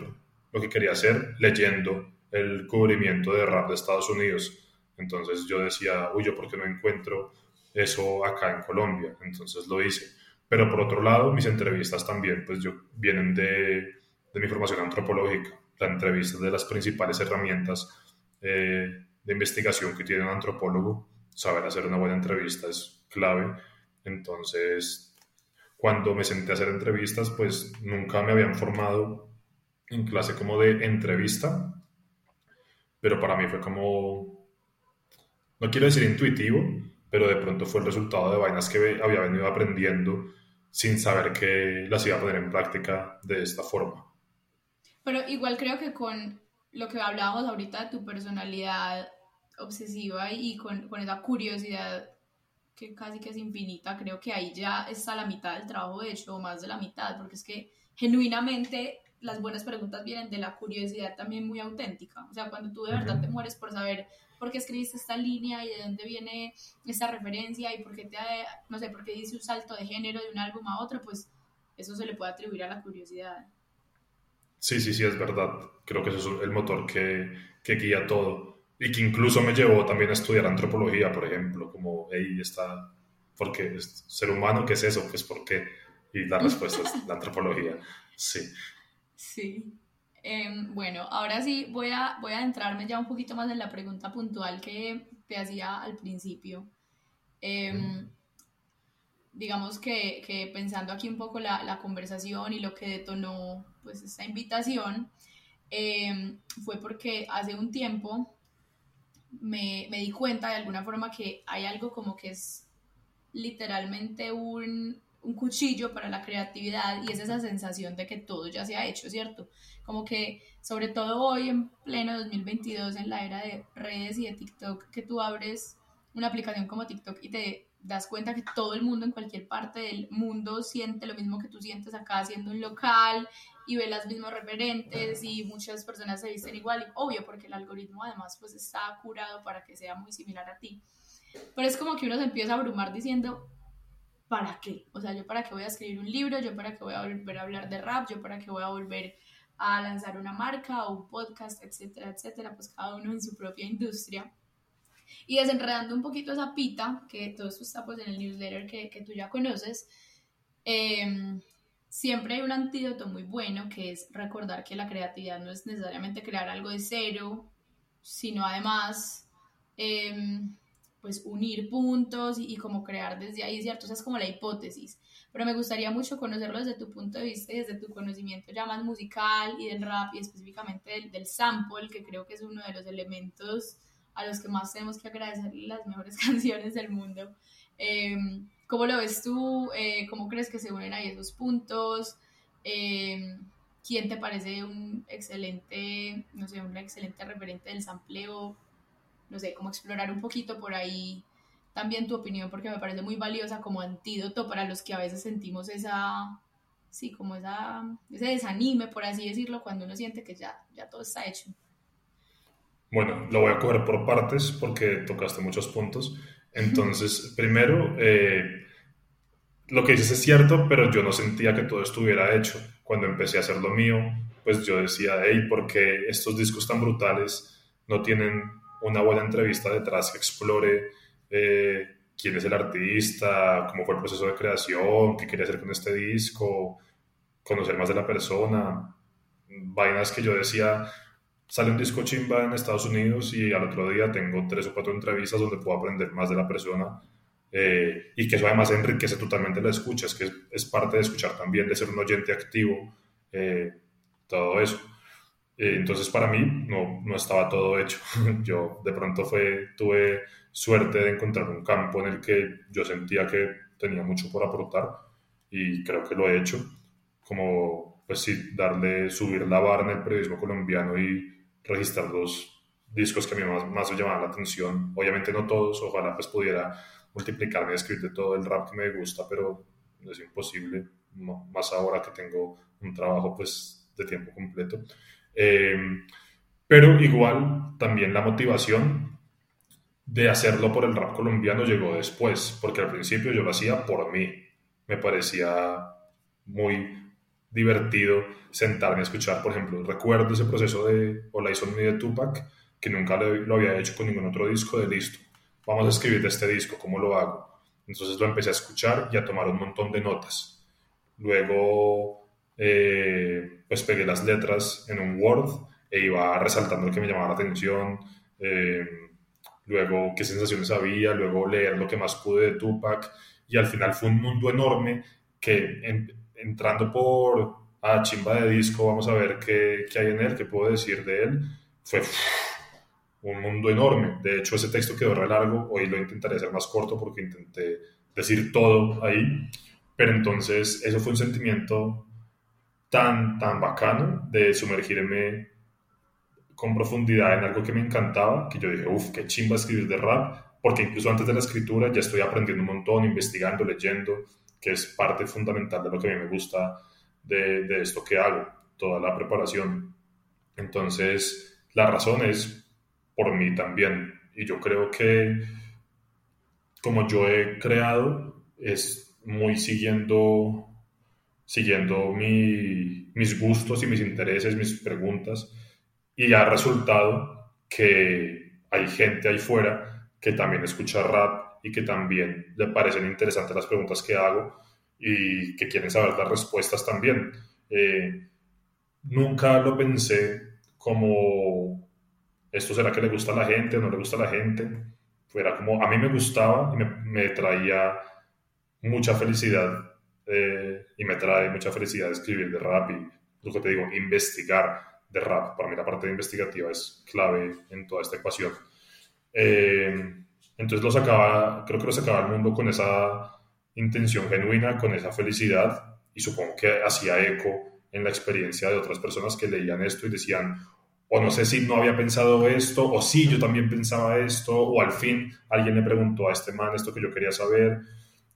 lo que quería hacer leyendo el cubrimiento de rap de Estados Unidos. Entonces yo decía, uy, yo por qué no encuentro eso acá en Colombia. Entonces lo hice. Pero por otro lado, mis entrevistas también, pues yo vienen de, de mi formación antropológica. La entrevista de las principales herramientas eh, de investigación que tiene un antropólogo, saber hacer una buena entrevista es clave. Entonces, cuando me senté a hacer entrevistas, pues nunca me habían formado en clase como de entrevista, pero para mí fue como, no quiero decir intuitivo, pero de pronto fue el resultado de vainas que había venido aprendiendo sin saber que las iba a poner en práctica de esta forma. Pero igual creo que con lo que hablábamos ahorita de tu personalidad obsesiva y con, con esa curiosidad que casi que es infinita, creo que ahí ya está la mitad del trabajo hecho, o más de la mitad, porque es que genuinamente las buenas preguntas vienen de la curiosidad también muy auténtica. O sea, cuando tú de verdad te mueres por saber por qué escribiste esta línea y de dónde viene esta referencia y por qué te, no sé, por qué dice un salto de género de un álbum a otro, pues eso se le puede atribuir a la curiosidad. Sí, sí, sí, es verdad. Creo que eso es el motor que, que guía todo y que incluso me llevó también a estudiar antropología, por ejemplo, como ahí está, ¿por qué? ¿Ser humano qué es eso? Pues ¿por qué? Y la respuesta es la antropología, sí. Sí. Em, bueno, ahora sí voy a, voy a adentrarme ya un poquito más en la pregunta puntual que te hacía al principio. Em, digamos que, que, pensando aquí un poco la, la, conversación y lo que detonó pues esta invitación, em, fue porque hace un tiempo me, me, di cuenta de alguna forma que hay algo como que es literalmente un, un cuchillo para la creatividad y es esa sensación de que todo ya se ha hecho, ¿cierto? Como que sobre todo hoy en pleno 2022 en la era de redes y de TikTok, que tú abres una aplicación como TikTok y te das cuenta que todo el mundo en cualquier parte del mundo siente lo mismo que tú sientes acá haciendo un local y ve las mismas referentes y muchas personas se visten igual, y obvio porque el algoritmo además pues está curado para que sea muy similar a ti. Pero es como que uno se empieza a abrumar diciendo, ¿para qué? O sea, yo para qué voy a escribir un libro, yo para qué voy a volver a hablar de rap, yo para qué voy a volver a lanzar una marca o un podcast, etcétera, etcétera, pues cada uno en su propia industria. Y desenredando un poquito esa pita, que todo esto está pues en el newsletter que, que tú ya conoces, eh, siempre hay un antídoto muy bueno que es recordar que la creatividad no es necesariamente crear algo de cero, sino además eh, pues unir puntos y, como crear desde ahí, ¿cierto? Esa es como la hipótesis. Pero me gustaría mucho conocerlo desde tu punto de vista y desde tu conocimiento ya más musical y del rap y específicamente del, del sample, que creo que es uno de los elementos a los que más tenemos que agradecer las mejores canciones del mundo. Eh, ¿Cómo lo ves tú? Eh, ¿Cómo crees que se unen ahí esos puntos? Eh, ¿Quién te parece un excelente, no sé, un excelente referente del sampleo? No sé, como explorar un poquito por ahí también tu opinión, porque me parece muy valiosa como antídoto para los que a veces sentimos esa, sí, como esa, ese desanime, por así decirlo, cuando uno siente que ya, ya todo está hecho. Bueno, lo voy a coger por partes porque tocaste muchos puntos. Entonces, primero, eh, lo que dices es cierto, pero yo no sentía que todo estuviera hecho. Cuando empecé a hacer lo mío, pues yo decía, hey, ¿por qué estos discos tan brutales no tienen una buena entrevista detrás que explore eh, quién es el artista, cómo fue el proceso de creación, qué quería hacer con este disco, conocer más de la persona? Vainas que yo decía, sale un disco chimba en Estados Unidos y al otro día tengo tres o cuatro entrevistas donde puedo aprender más de la persona eh, y que eso además enriquece totalmente la escucha, es que es, parte de escuchar también, de ser un oyente activo, eh, todo eso. Eh, entonces para mí no, no estaba todo hecho. yo de pronto fue, tuve suerte de encontrar un campo en el que yo sentía que tenía mucho por aportar y creo que lo he hecho, como pues sí, darle, subir la barra en el periodismo colombiano y registrar los discos que a mí más, más me llamaban la atención. Obviamente no todos, ojalá pues pudiera multiplicarme y escribir de todo el rap que me gusta, pero es imposible, más ahora que tengo un trabajo pues de tiempo completo. Eh, pero igual también la motivación de hacerlo por el rap colombiano llegó después, porque al principio yo lo hacía por mí. Me parecía muy divertido sentarme a escuchar, por ejemplo, recuerdo ese proceso de Hola y de Tupac, que nunca lo había hecho con ningún otro disco de listo vamos a escribir de este disco, ¿cómo lo hago? Entonces lo empecé a escuchar y a tomar un montón de notas. Luego, eh, pues pegué las letras en un Word e iba resaltando lo que me llamaba la atención. Eh, luego, qué sensaciones había. Luego, leer lo que más pude de Tupac. Y al final fue un mundo enorme que entrando por a ah, chimba de disco, vamos a ver qué, qué hay en él, qué puedo decir de él. Fue un mundo enorme. De hecho, ese texto quedó re largo, hoy lo intentaré hacer más corto porque intenté decir todo ahí, pero entonces eso fue un sentimiento tan, tan bacano de sumergirme con profundidad en algo que me encantaba, que yo dije, uff, qué chimba escribir de rap, porque incluso antes de la escritura ya estoy aprendiendo un montón, investigando, leyendo, que es parte fundamental de lo que a mí me gusta de, de esto que hago, toda la preparación. Entonces, la razón es por mí también. Y yo creo que como yo he creado, es muy siguiendo, siguiendo mis gustos y mis intereses, mis preguntas. Y ha resultado que hay gente ahí fuera que también escucha rap y que también le parecen interesantes las preguntas que hago y que quieren saber las respuestas también. Eh, nunca lo pensé como esto será que le gusta a la gente o no le gusta a la gente. Fuera como a mí me gustaba y me, traía mucha felicidad eh, y me trae mucha felicidad escribir de rap y lo que te digo, investigar de rap. Para mí la parte investigativa es clave en toda esta ecuación. Eh, entonces lo sacaba, creo que lo sacaba al mundo con esa intención genuina, con esa felicidad y supongo que hacía eco en la experiencia de otras personas que leían esto y decían, o no sé si no había pensado esto, o sí, yo también pensaba esto, o al fin alguien le preguntó a este man esto que yo quería saber.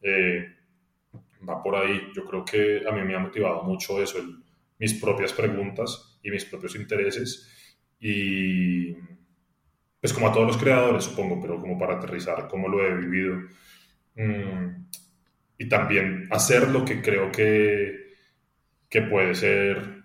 Eh, va por ahí. Yo creo que a mí me ha motivado mucho eso, mis propias preguntas y mis propios intereses. Y pues como a todos los creadores, supongo, pero como para aterrizar cómo lo he vivido. Mm, y también hacer lo que creo que, que puede ser,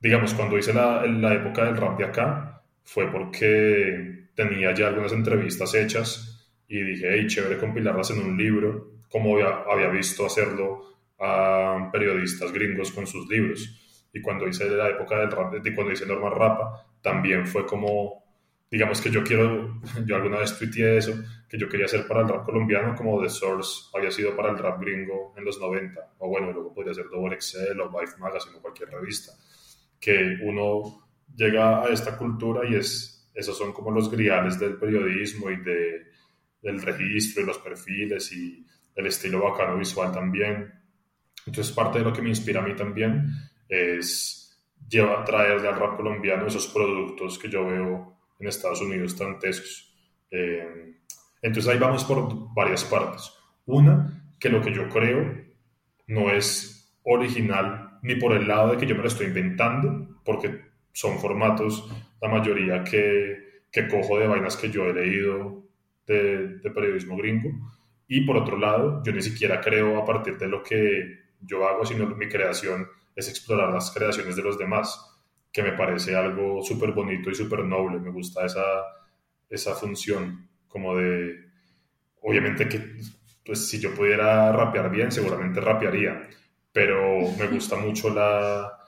digamos, cuando hice la, la época del rap de acá, fue porque tenía ya algunas entrevistas hechas y dije, hey, chévere compilarlas en un libro, como había, visto hacerlo a periodistas gringos con sus libros. Y cuando hice la época del rap, y cuando hice Norma Rapa, también fue como digamos que yo quiero, yo alguna vez tuiteé eso, que yo quería hacer para el rap colombiano como The Source había sido para el rap gringo en los 90, o bueno, luego podría ser Double Excel o Vice Magazine o cualquier revista, que uno llega a esta cultura y es, esos son como los griales del periodismo y de, del registro y los perfiles y el estilo bacano visual también. Entonces parte de lo que me inspira a mí también es llevar, traerle al rap colombiano esos productos que yo veo en Estados Unidos tan tesos. Eh, entonces ahí vamos por varias partes. Una, que lo que yo creo no es original ni por el lado de que yo me lo estoy inventando, porque son formatos, la mayoría que, que cojo de vainas que yo he leído de, de, periodismo gringo. Y por otro lado, yo ni siquiera creo a partir de lo que yo hago, sino mi creación es explorar las creaciones de los demás que me parece algo súper bonito y súper noble. Me gusta esa, esa función como de, obviamente que pues si yo pudiera rapear bien, seguramente rapearía, pero me gusta mucho la,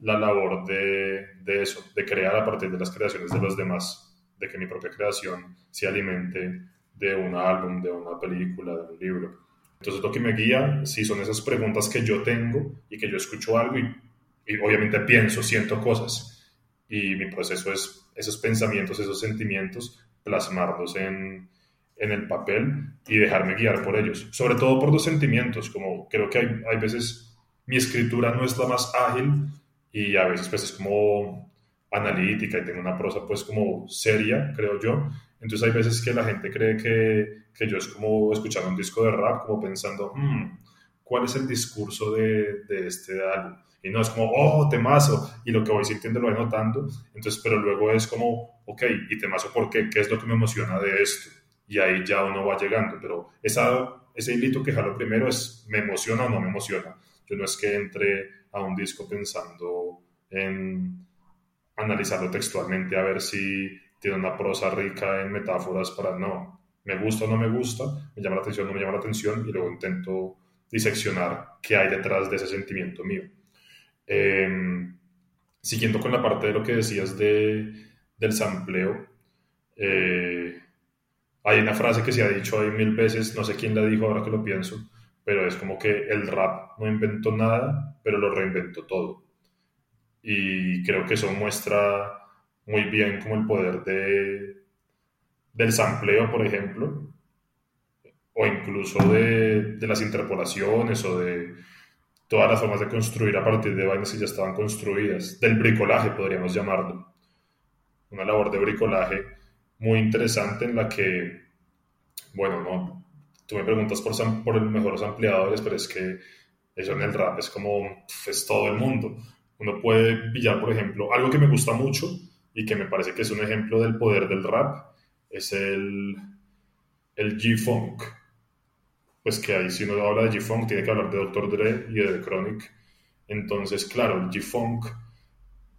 la labor de, de, eso, de crear a partir de las creaciones de los demás, de que mi propia creación se alimente de un álbum, de una película, de un libro. Entonces lo que me guía, sí, son esas preguntas que yo tengo y que yo escucho algo y y obviamente pienso, siento cosas y mi proceso es esos pensamientos, esos sentimientos, plasmarlos en, en el papel y dejarme guiar por ellos. Sobre todo por los sentimientos, como creo que hay, hay veces mi escritura no es la más ágil y a veces pues es como analítica y tengo una prosa pues como seria, creo yo. Entonces hay veces que la gente cree que, que yo es como escuchar un disco de rap, como pensando, hmm, ¿cuál es el discurso de, de este álbum? y no es como, oh, temazo, y lo que voy sintiendo lo voy notando, entonces, pero luego es como, ok, y temazo, ¿por qué? ¿Qué es lo que me emociona de esto? Y ahí ya uno va llegando, pero esa, ese hilito que jalo primero es, ¿me emociona o no me emociona? Yo no es que entre a un disco pensando en analizarlo textualmente, a ver si tiene una prosa rica en metáforas para, no, me gusta o no me gusta, me llama la atención o no me llama la atención, y luego intento diseccionar qué hay detrás de ese sentimiento mío. Em, siguiendo con la parte de lo que decías de, del sampleo, eh, hay una frase que se ha dicho ahí mil veces, no sé quién la dijo ahora que lo pienso, pero es como que el rap no inventó nada, pero lo reinventó todo. Y creo que eso muestra muy bien como el poder de, del sampleo, por ejemplo, o incluso de, de las interpolaciones o de todas las formas de construir a partir de vainas que ya estaban construidas, del bricolaje podríamos llamarlo. una labor de bricolaje muy interesante en la que, bueno, no, tú me preguntas por, por los mejores ampliadores, pero es que eso en el rap es como, es todo el mundo. Uno puede pillar, por ejemplo, algo que me gusta mucho y que me parece que es un ejemplo del poder del rap, es el, el G-Funk. Pues que ahí si uno habla de G-Funk tiene que hablar de Dr. Dre y de The Chronic. Entonces, claro, el G-Funk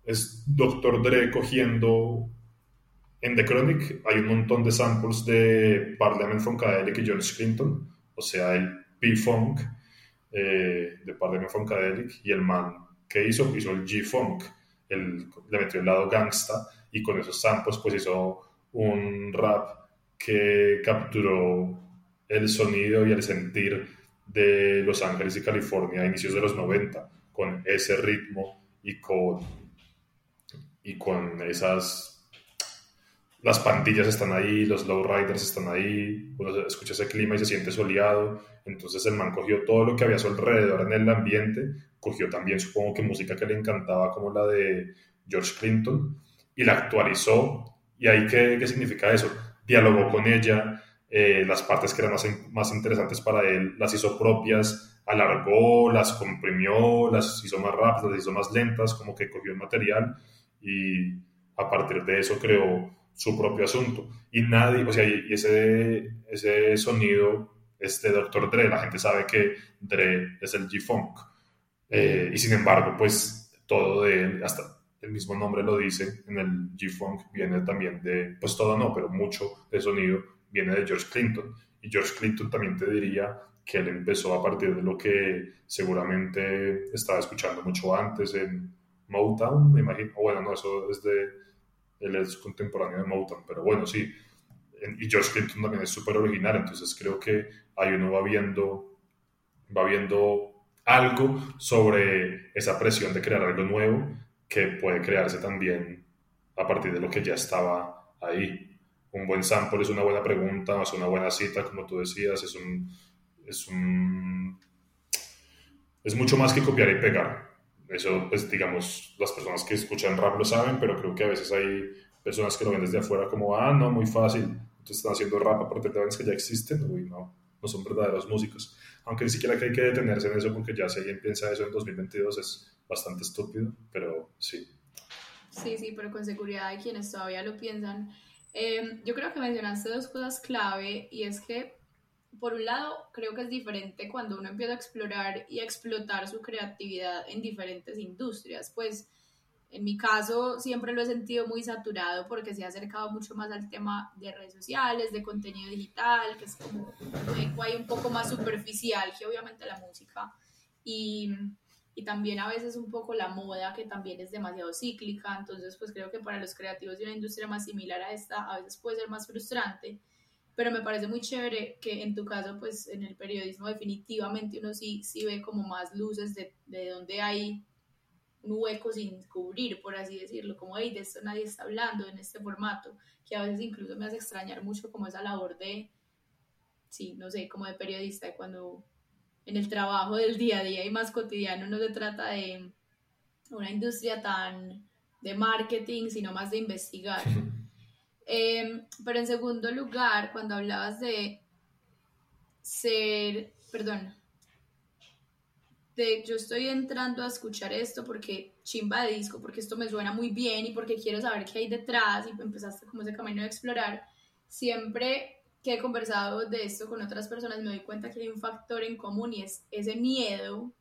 es Dr. Dre cogiendo... En The Chronic hay un montón de samples de Parliament Funkadelic y John Clinton, o sea, el P-Funk eh, de Parliament Funkadelic y el man que hizo, hizo el G-Funk, le metió el lado gangsta y con esos samples pues hizo un rap que capturó el sonido y el sentir de Los Ángeles y California a inicios de los 90, con ese ritmo y con, y con esas... Las pantillas están ahí, los lowriders están ahí, uno escucha ese clima y se siente soleado, entonces el man cogió todo lo que había a su alrededor en el ambiente, cogió también supongo que música que le encantaba como la de George Clinton y la actualizó. ¿Y ahí qué, qué significa eso? Dialogó con ella, eh, las partes que eran más, más interesantes para él las hizo propias, alargó, las comprimió, las hizo más rápidas, las hizo más lentas, como que cogió el material y a partir de eso creó su propio asunto. Y nadie, o sea, y ese, ese sonido este Dr. Dre, la gente sabe que Dre es el G-Funk. Eh, y sin embargo, pues todo de él, hasta el mismo nombre lo dice, en el G-Funk viene también de, pues todo no, pero mucho de sonido viene de George Clinton. Y George Clinton también te diría que él empezó a partir de lo que seguramente estaba escuchando mucho antes en Motown, me imagino. bueno, no, eso es de, él es contemporáneo de Motown, pero bueno, sí. Y George Clinton también es súper original, entonces creo que ahí uno va viendo, va viendo algo sobre esa presión de crear algo nuevo que puede crearse también a partir de lo que ya estaba ahí. Un buen sample es una buena pregunta, es una buena cita, como tú decías, es un, es un, es mucho más que copiar y pegar. Eso, pues, digamos, las personas que escuchan rap lo saben, pero creo que a veces hay personas que lo ven desde afuera como, ah, no, muy fácil, entonces están haciendo rap a partir de bandas que ya existen. Uy, no, no son verdaderos músicos. Aunque ni siquiera que hay que detenerse en eso, porque ya si alguien piensa eso en 2022 es bastante estúpido, pero sí. Sí, sí, pero con seguridad hay quienes todavía lo piensan. Em, yo creo que mencionaste dos cosas clave y es que, por un lado, creo que es diferente cuando uno empieza a explorar y a explotar su creatividad en diferentes industrias. Pues en mi caso siempre lo he sentido muy saturado porque se ha acercado mucho más al tema de redes sociales, de contenido digital, que es como un un poco más superficial que obviamente la música. Y, y también a veces un poco la moda, que también es demasiado cíclica. Entonces, pues creo que para los creativos de una industria más similar a esta, a veces puede ser más frustrante. Pero me parece muy chévere que en tu caso, pues en el periodismo definitivamente uno sí, sí ve como más luces de, de donde hay un hueco sin cubrir, por así decirlo, como, hey, de esto nadie está hablando en este formato, que a veces incluso me hace extrañar mucho como esa labor de, sí, no sé, como de periodista, cuando en el trabajo del día a día y más cotidiano no se trata de una industria tan de marketing, sino más de investigar. Em, pero en segundo lugar, cuando hablabas de ser, perdón, yo estoy entrando a escuchar esto porque chimba de disco, porque esto me suena muy bien y porque quiero saber qué hay detrás y empezaste como ese camino de explorar, siempre que he conversado de esto con otras personas me doy cuenta que hay un factor en común y es ese miedo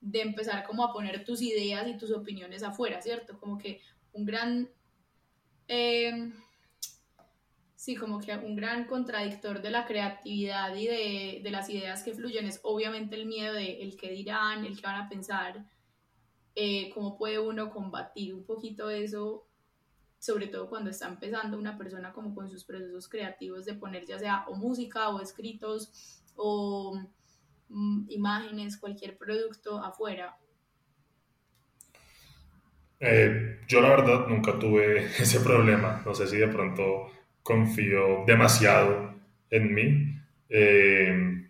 de empezar como a poner tus ideas y tus opiniones afuera, ¿cierto? Como que un gran... Eh, sí, como que un gran contradictor de la creatividad y de, de, las ideas que fluyen es obviamente el miedo de el que dirán, el que van a pensar, eh, cómo puede uno combatir un poquito eso, sobre todo cuando está empezando una persona como con sus procesos creativos de poner ya sea o música o escritos o mm, imágenes, cualquier producto afuera. Eh, yo la verdad nunca tuve ese problema, no sé si de pronto confío demasiado en mí. Eh,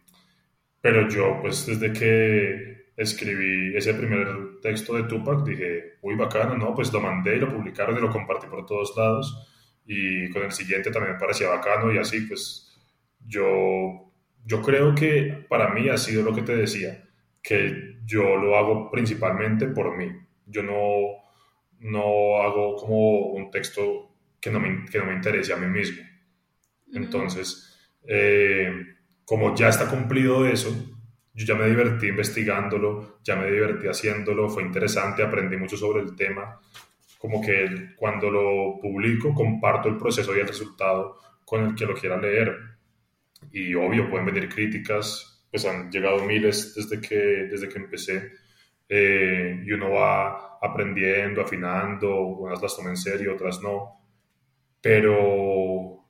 pero yo, pues desde que escribí ese primer texto de Tupac, dije, uy, bacano, ¿no? Pues lo mandé y lo publicaron y lo compartí por todos lados. Y con el siguiente también me parecía bacano y así, pues yo, yo creo que para mí ha sido lo que te decía, que yo lo hago principalmente por mí. Yo no, no hago como un texto que no me, que no me interese a mí mismo. Entonces, eh, como ya está cumplido eso, yo ya me divertí investigándolo, ya me divertí haciéndolo, fue interesante, aprendí mucho sobre el tema. Como que cuando lo publico, comparto el proceso y el resultado con el que lo quiera leer. Y obvio, pueden venir críticas, pues han llegado miles desde que, desde que empecé. Eh, y uno va aprendiendo, afinando, unas las toman en serio, otras no. Pero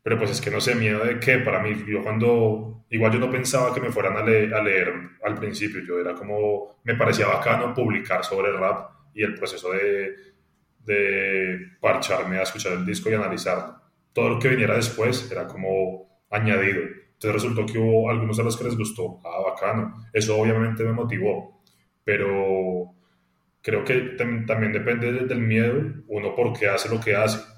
pero pues es que no sé, miedo de qué, para mí, yo cuando, igual yo no pensaba que me fueran a, a leer al principio, yo era como, me parecía bacano publicar sobre rap y el proceso de, de parcharme a escuchar el disco y analizarlo. Todo lo que viniera después era como añadido. Entonces resultó que hubo algunos a los que les gustó, ah, bacano. Eso obviamente me motivó, pero creo que también depende del miedo, uno por qué hace lo que hace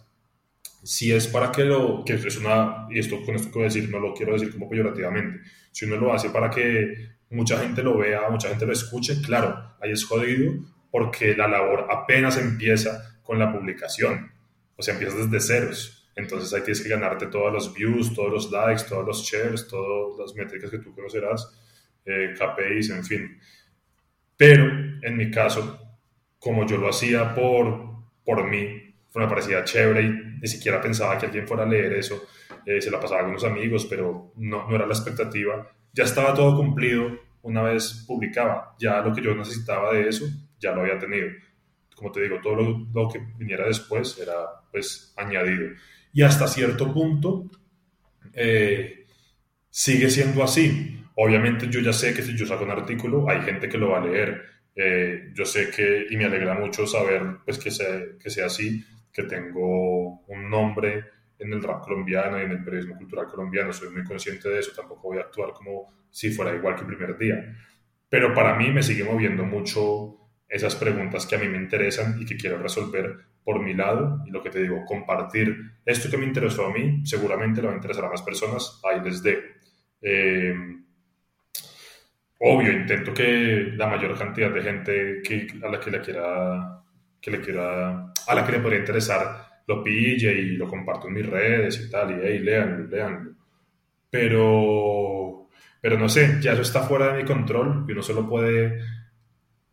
si es para que lo, que es una, y esto con esto que voy a decir, no lo quiero decir como peyorativamente, si uno lo hace para que mucha gente lo vea, mucha gente lo escuche, claro, ahí es jodido porque la labor apenas empieza con la publicación, o sea, empiezas desde ceros, entonces ahí tienes que ganarte todos los views, todos los likes, todos los shares, todas las métricas que tú conocerás, eh, KPIs, en fin. Pero en mi caso, como yo lo hacía por, por mí, me parecía chévere y ni siquiera pensaba que alguien fuera a leer eso. Eh, se la pasaba con unos amigos, pero no, no era la expectativa. Ya estaba todo cumplido una vez publicaba. Ya lo que yo necesitaba de eso, ya lo había tenido. Como te digo, todo lo, que viniera después era pues añadido. Y hasta cierto punto eh, sigue siendo así. Obviamente yo ya sé que si yo saco un artículo, hay gente que lo va a leer. Eh, yo sé que, y me alegra mucho saber pues, que, sea, que sea así, que tengo un nombre en el rap colombiano y en el periodismo cultural colombiano, soy muy consciente de eso, tampoco voy a actuar como si fuera igual que el primer día. Pero para mí me sigue moviendo mucho esas preguntas que a mí me interesan y que quiero resolver por mi lado. Y lo que te digo, compartir esto que me interesó a mí, seguramente le va a interesar a más personas, ahí les dejo. Eh, obvio, intento que la mayor cantidad de gente que, a la que le quiera que le quiera, a la que le podría interesar, lo pille y lo comparto en mis redes y tal, y hey, leanlo, leanlo. Pero, pero no sé, ya eso está fuera de mi control y uno solo puede,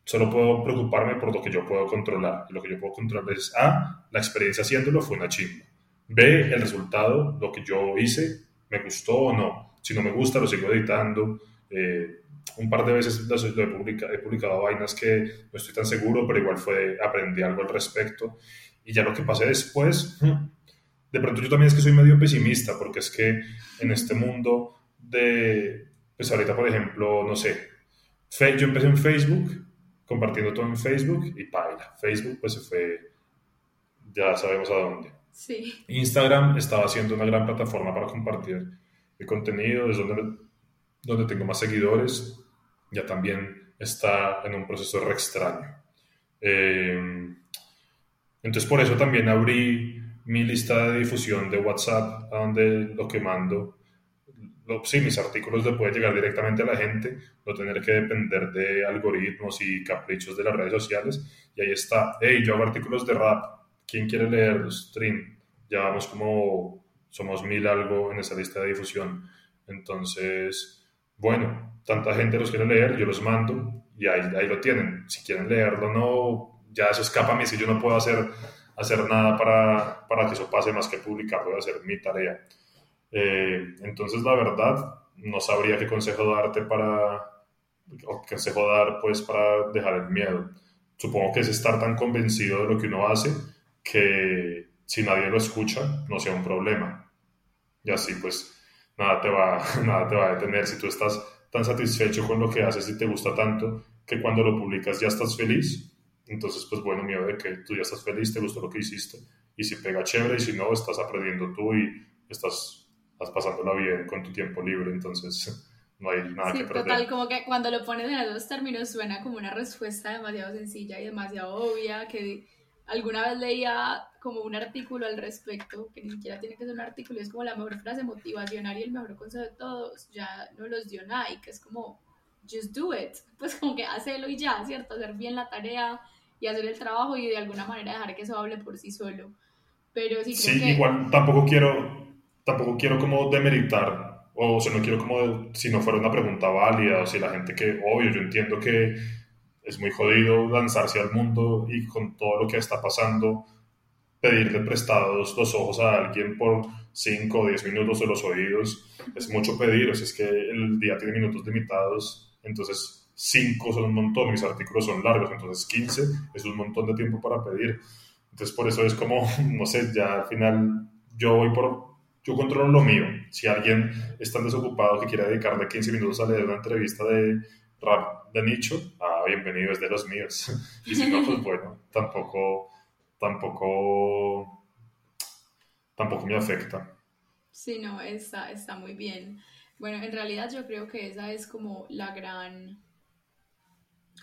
solo puedo preocuparme por lo que yo puedo controlar. Y lo que yo puedo controlar es, A, la experiencia haciéndolo fue una chimba. B, el resultado, lo que yo hice, me gustó o no. Si no me gusta, lo sigo editando. Eh, un par de veces lo he, publicado, he publicado vainas que no estoy tan seguro, pero igual fue, aprendí algo al respecto. Y ya lo que pasé después, de pronto yo también es que soy medio pesimista, porque es que en este mundo de, pues ahorita por ejemplo, no sé, yo empecé en Facebook, compartiendo todo en Facebook y paila, Facebook pues se fue, ya sabemos a dónde. Sí. Instagram estaba siendo una gran plataforma para compartir el contenido, es donde, donde tengo más seguidores, ya también está en un proceso re extraño. Eh, entonces por eso también abrí mi lista de difusión de WhatsApp, a donde lo que mando, lo, sí, mis artículos le pueden llegar directamente a la gente, no tener que depender de algoritmos y caprichos de las redes sociales. Y ahí está, hey, yo hago artículos de rap, ¿quién quiere leerlos? Stream. Ya vamos como, somos mil algo en esa lista de difusión. Entonces, bueno, tanta gente los quiere leer, yo los mando y ahí, ahí lo tienen. Si quieren leerlo, no, ya eso escapa a mí, si yo no puedo hacer, hacer nada para, para que eso pase más que publicarlo, voy a hacer mi tarea. Eh, entonces, la verdad, no sabría qué consejo darte para, o qué consejo dar pues para dejar el miedo. Supongo que es estar tan convencido de lo que uno hace que si nadie lo escucha, no sea un problema. Y así pues nada te va, nada te va a detener. Si tú estás tan satisfecho con lo que haces y te gusta tanto que cuando lo publicas ya estás feliz, entonces pues bueno, miedo de que tú ya estás feliz, te gustó lo que hiciste y si pega chévere y si no, estás aprendiendo tú y estás, estás pasándola bien con tu tiempo libre, entonces no hay nada sí, que perder. Total, como que cuando lo pones en esos términos suena como una respuesta demasiado sencilla y demasiado obvia, que alguna vez leía como un artículo al respecto, que ni siquiera tiene que ser un artículo, es como la mejor frase motivacional y el mejor consejo de todos, ya no los dio Nike, es como, just do it, pues como que hacelo y ya, ¿cierto? Hacer bien la tarea y hacer el trabajo y de alguna manera dejar que eso hable por sí solo. Pero sí, creo sí que... igual tampoco quiero, tampoco quiero como demeritar o sea, no quiero como si no fuera una pregunta válida o si la gente que, obvio, yo entiendo que es muy jodido lanzarse al mundo y con todo lo que está pasando, pedirle prestados los ojos a alguien por 5 o 10 minutos de los oídos, es mucho pedir, o es que el día tiene minutos limitados, entonces 5 son un montón, mis artículos son largos, entonces 15 es un montón de tiempo para pedir. Entonces por eso es como, no sé, ya al final yo voy por yo controlo lo mío. Si alguien es tan desocupado que quiere dedicarle 15 minutos a leer una entrevista de rap de nicho, ah, bienvenido, es de los míos. Y si no, pues bueno, tampoco, tampoco, tampoco me afecta. Sí, no, está, está muy bien. Bueno, en realidad yo creo que esa es como la gran,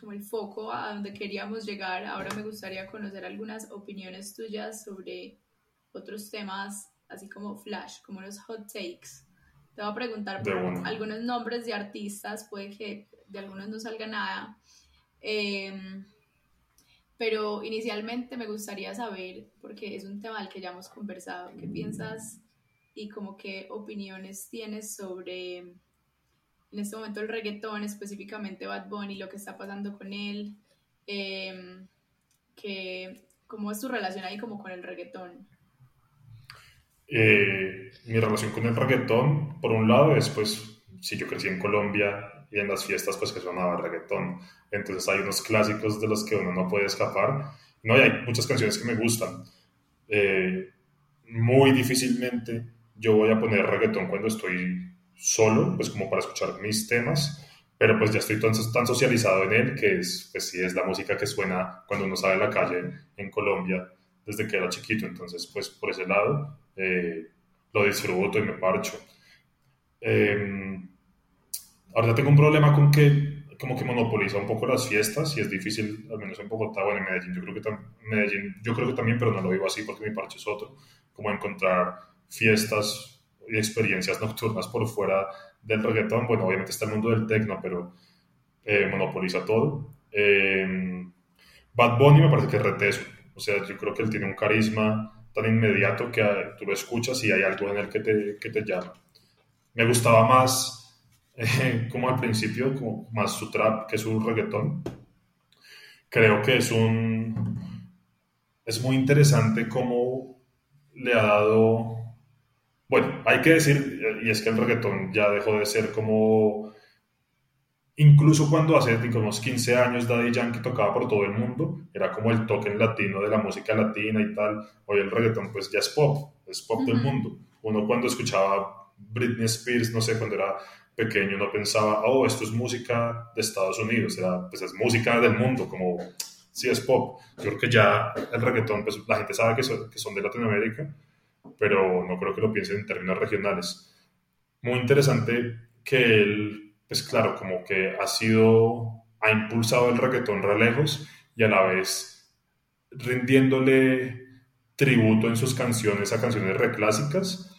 como el foco a donde queríamos llegar. Ahora me gustaría conocer algunas opiniones tuyas sobre otros temas así como flash, como los hot takes. Te voy a preguntar por algunos nombres de artistas, puede que de algunos no salga nada. Em, pero inicialmente me gustaría saber, porque es un tema del que ya hemos conversado, ¿qué piensas y como qué opiniones tienes sobre en este momento el reggaetón, específicamente Bad Bunny, lo que está pasando con él? Eh, que, ¿Cómo es tu relación ahí como con el reggaetón? Eh, mi relación con el reggaetón, por un lado, es pues, si yo crecí en Colombia y en las fiestas pues que sonaba reggaetón, entonces hay unos clásicos de los que uno no puede escapar. No, y hay muchas canciones que me gustan. Eh, muy difícilmente yo voy a poner reggaetón cuando estoy solo, pues como para escuchar mis temas, pero pues ya estoy tan, tan socializado en él que es, pues sí, es la música que suena cuando uno sale a la calle en Colombia desde que era chiquito, entonces pues por ese lado eh, lo disfruto y me parcho. Eh, ahora tengo un problema con que como que monopoliza un poco las fiestas y es difícil, al menos en Bogotá o en Medellín, yo creo que, Medellín, yo creo que también, pero no lo vivo así porque mi parche es otro, como encontrar fiestas y experiencias nocturnas por fuera del reggaetón, bueno, obviamente está el mundo del techno, pero eh, monopoliza todo. Eh, Bad Bunny me parece que es reteso, o sea, yo creo que él tiene un carisma tan inmediato que tú lo escuchas y hay algo en él que te, que te llama. Me gustaba más, eh, como al principio, como más su trap que su reggaetón. Creo que es un... Es muy interesante cómo le ha dado... Bueno, hay que decir, y es que el reggaetón ya dejó de ser como Incluso cuando hace, digamos, 15 años Daddy Yankee tocaba por todo el mundo, era como el toque en latino de la música latina y tal. Hoy el reggaetón pues ya es pop, es pop del mundo. Uno cuando escuchaba Britney Spears, no sé, cuando era pequeño, no pensaba, oh, esto es música de Estados Unidos, era, pues es música del mundo, como, sí es pop. Yo creo que ya el reggaetón, pues la gente sabe que son, que son de Latinoamérica, pero no creo que lo piensen en términos regionales. Muy interesante que él pues claro, como que ha sido, ha impulsado el reggaetón re lejos y a la vez rindiéndole tributo en sus canciones a canciones reclásicas,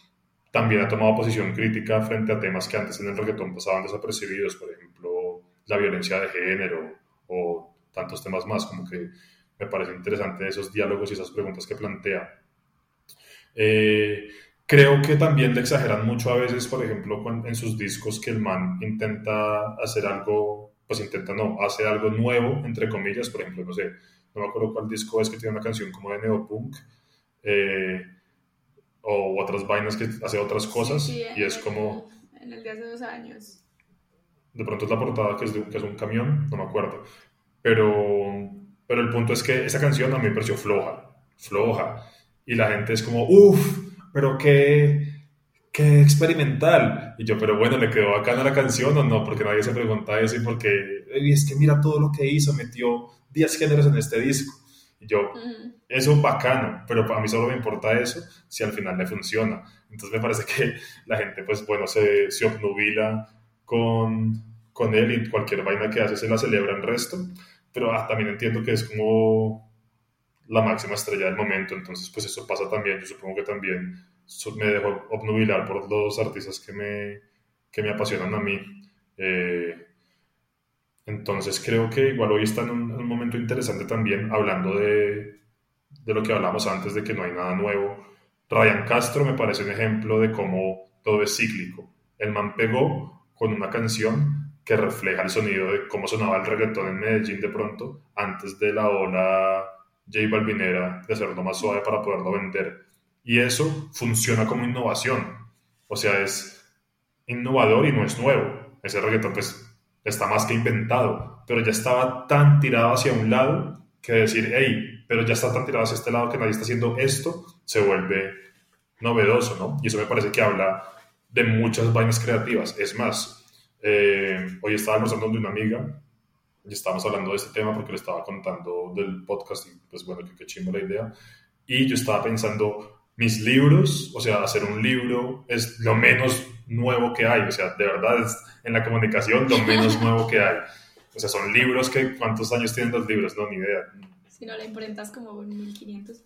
también ha tomado posición crítica frente a temas que antes en el reggaetón pasaban desapercibidos, por ejemplo, la violencia de género o tantos temas más, como que me parece interesante esos diálogos y esas preguntas que plantea. Eh, Creo que también le exageran mucho a veces, por ejemplo, en sus discos que el man intenta hacer algo, pues intenta no, hace algo nuevo, entre comillas, por ejemplo, no sé, no me acuerdo cuál disco es que tiene una canción como de neopunk, eh, o otras vainas que hace otras cosas, y es como... En el de hace dos años. De pronto es la portada que es, que es un camión, no me acuerdo, pero, pero el punto es que esa canción a mí me pareció floja, floja, y la gente es como, uff, pero qué, qué experimental. Y yo, pero bueno, ¿le quedó bacana la canción o no? Porque nadie se pregunta eso y porque, es que mira todo lo que hizo, metió 10 géneros en este disco. Yo, eso bacano, pero a mí solo me importa eso si al final le funciona. Entonces me parece que la gente, pues bueno, se, se obnubila con, con él y cualquier vaina que hace se la celebra el resto, pero ah, también entiendo que es como la máxima estrella del momento, entonces pues eso pasa también, yo supongo que también me dejo obnubilar por los artistas que me, que me apasionan a mí. Eh, entonces creo que igual hoy está en un, momento interesante también, hablando de, de, lo que hablamos antes, de que no hay nada nuevo. Ryan Castro me parece un ejemplo de cómo todo es cíclico. El man pegó con una canción que refleja el sonido de cómo sonaba el reggaetón en Medellín de pronto, antes de la ola J Balvinera de hacerlo más suave para poderlo vender. Y eso funciona como innovación. O sea, es innovador y no es nuevo. Ese reggaetón pues está más que inventado, pero ya estaba tan tirado hacia un lado que decir, hey, pero ya está tan tirado hacia este lado que nadie está haciendo esto, se vuelve novedoso, ¿no? Y eso me parece que habla de muchas vainas creativas. Es más, eh, hoy estaba almorzando de una amiga y estábamos hablando de este tema porque le estaba contando del podcast y pues bueno, que chimbo la idea. Y yo estaba pensando, mis libros, o sea, hacer un libro es lo menos nuevo que hay, o sea, de verdad es en la comunicación lo menos nuevo que hay. O sea, son libros que, ¿cuántos años tienen los libros? No, ni idea. Si no, la imprenta es como 1500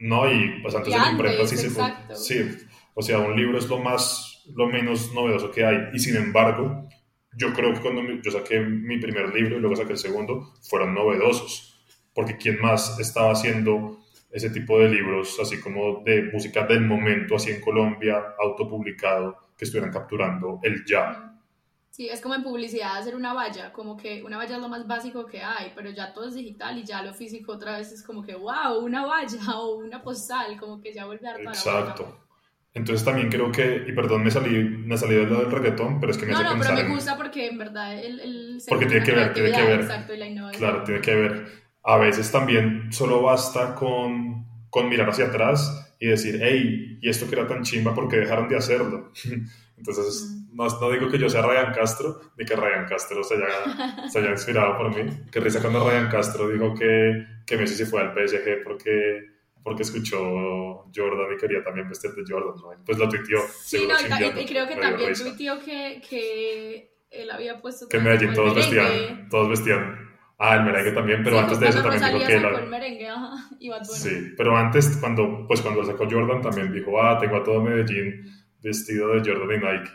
No, y pues antes de la imprenta sí se Sí, o sea, un libro es lo más, lo menos novedoso que hay. Y sin embargo, yo creo que cuando yo saqué mi primer libro y luego saqué el segundo, fueron novedosos. Porque ¿quién más estaba haciendo ese tipo de libros, así como de música del momento, así en Colombia, autopublicado, que estuvieran capturando el ya. Sí, es como en publicidad hacer una valla, como que una valla es lo más básico que hay, pero ya todo es digital y ya lo físico otra vez es como que, wow, una valla o una postal, como que ya vuelve a Exacto. Entonces también creo que, y perdón, me salí, me salí de lo del reggaetón, pero es que me no, hace no, pero me gusta porque en verdad el... el porque tiene que ver, tiene que ver. Exacto, y la innovación. Claro, tiene que ver a veces también solo basta con, con mirar hacia atrás y decir, hey, ¿y esto que era tan chimba porque dejaron de hacerlo? Entonces, no, no, digo que yo sea Ryan Castro, ni que Ryan Castro se haya, se haya inspirado por mí. Que risa cuando Ryan Castro dijo que, que Messi se fue al PSG porque, porque escuchó Jordan y quería también vestir de Jordan. Pues lo tuiteó. Sí, no, y, creo que también tuiteó que, que él había puesto... Que Medellín todos vestían, todos vestían Ah, el merengue también, pero antes de eso también dijo que... La... El merengue, ajá, Sí, pero antes, cuando, pues cuando sacó Jordan, también dijo, ah, tengo a todo Medellín vestido de Jordan y Nike.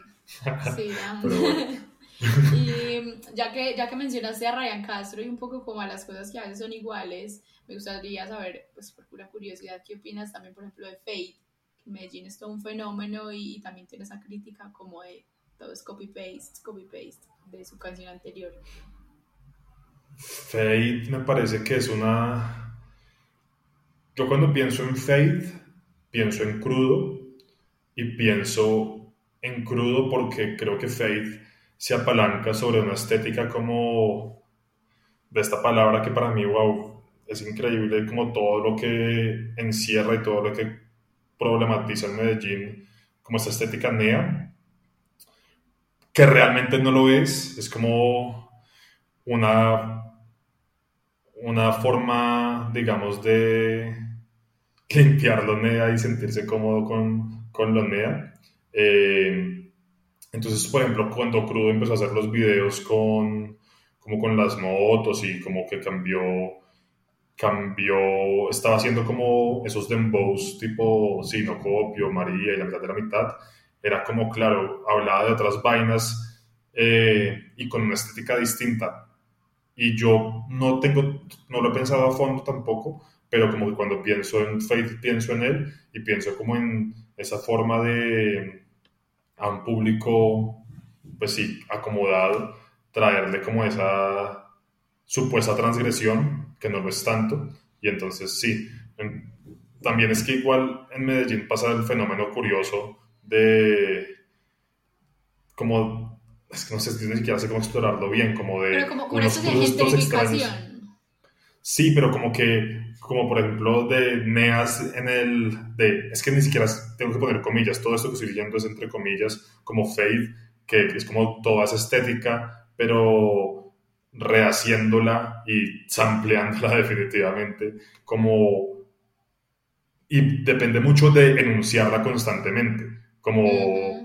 Sí, pero bueno. y ya que, ya que mencionaste a Ryan Castro y un poco como a las cosas que a veces son iguales, me gustaría saber, pues por pura curiosidad, ¿qué opinas también, por ejemplo, de Fate? Medellín es todo un fenómeno y, y también tiene esa crítica como de todo es copy-paste, copy-paste de su canción anterior. Faith me parece que es una... Yo cuando pienso en Faith, pienso en crudo y pienso en crudo porque creo que Faith se apalanca sobre una estética como de esta palabra que para mí, wow, es increíble como todo lo que encierra y todo lo que problematiza en Medellín, como esta estética nea, que realmente no lo es, es como una una forma, digamos, de limpiar NEA y sentirse cómodo con, con. Eh, entonces, por ejemplo, cuando Crudo empezó a hacer los videos con, como con las motos y como que cambió, cambió, estaba haciendo como esos dembows tipo, sí, no copio, María y la mitad de la mitad, era como, claro, hablaba de otras vainas eh, y con una estética distinta y yo no tengo, no lo he pensado a fondo tampoco, pero como que cuando pienso en Faith, pienso en él y pienso como en esa forma de a un público, pues sí, acomodado, traerle como esa supuesta transgresión, que no lo es tanto, y entonces sí, también es que igual en Medellín pasa el fenómeno curioso de como es que no sé, ni siquiera sé cómo explorarlo bien, como de... Pero como eso de gentrificación. Sí, pero como que, como por ejemplo de Neas en el, de, es que ni siquiera tengo que poner comillas, todo esto que estoy leyendo es entre comillas, como Faith, que es como toda esa estética, pero rehaciéndola y sampleándola definitivamente, como... Y depende mucho de enunciarla constantemente, como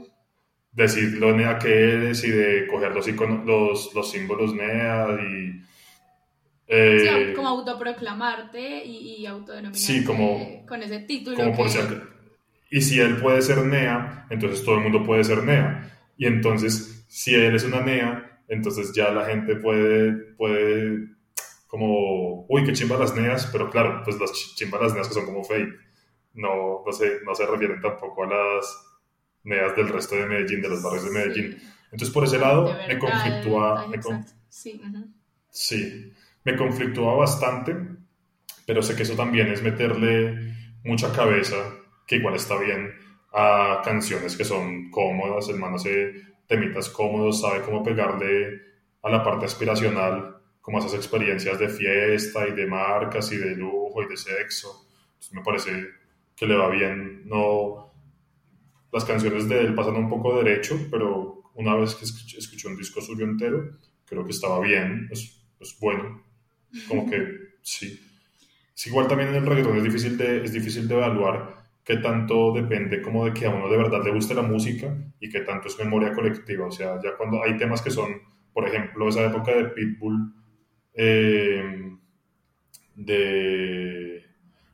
decir NEA que eres y de coger los, los, los símbolos NEA y... Eh, como autoproclamarte y, y autodenominarte sí, como, con ese título. Como por y si él puede ser NEA, entonces todo el mundo puede ser NEA. Y entonces, si él es una NEA, entonces ya la gente puede, puede como, uy, qué chimba las NEAs, pero claro, pues las chimbas las NEAs que son como fake. No, no, sé, no se refieren tampoco a las NEAs del resto de Medellín, de los barrios de Medellín. Entonces, por ese lado, me conflictúa. Me sí, sí, me conflictúa bastante, pero sé que eso también es meterle mucha cabeza, que igual está bien, a canciones que son cómodas. El man hace temitas cómodos, sabe cómo pegarle a la parte aspiracional, como esas experiencias de fiesta y de marcas y de lujo y de sexo. me parece que le va bien. No las canciones de él pasan un poco derecho, pero una vez que escuché, un disco suyo entero, creo que estaba bien, es, es bueno, como que sí. Es igual también en el reggaetón es difícil de, es difícil de evaluar qué tanto depende como de que a uno de verdad le guste la música y qué tanto es memoria colectiva. O sea, ya cuando hay temas que son, por ejemplo, esa época de Pitbull, eh, de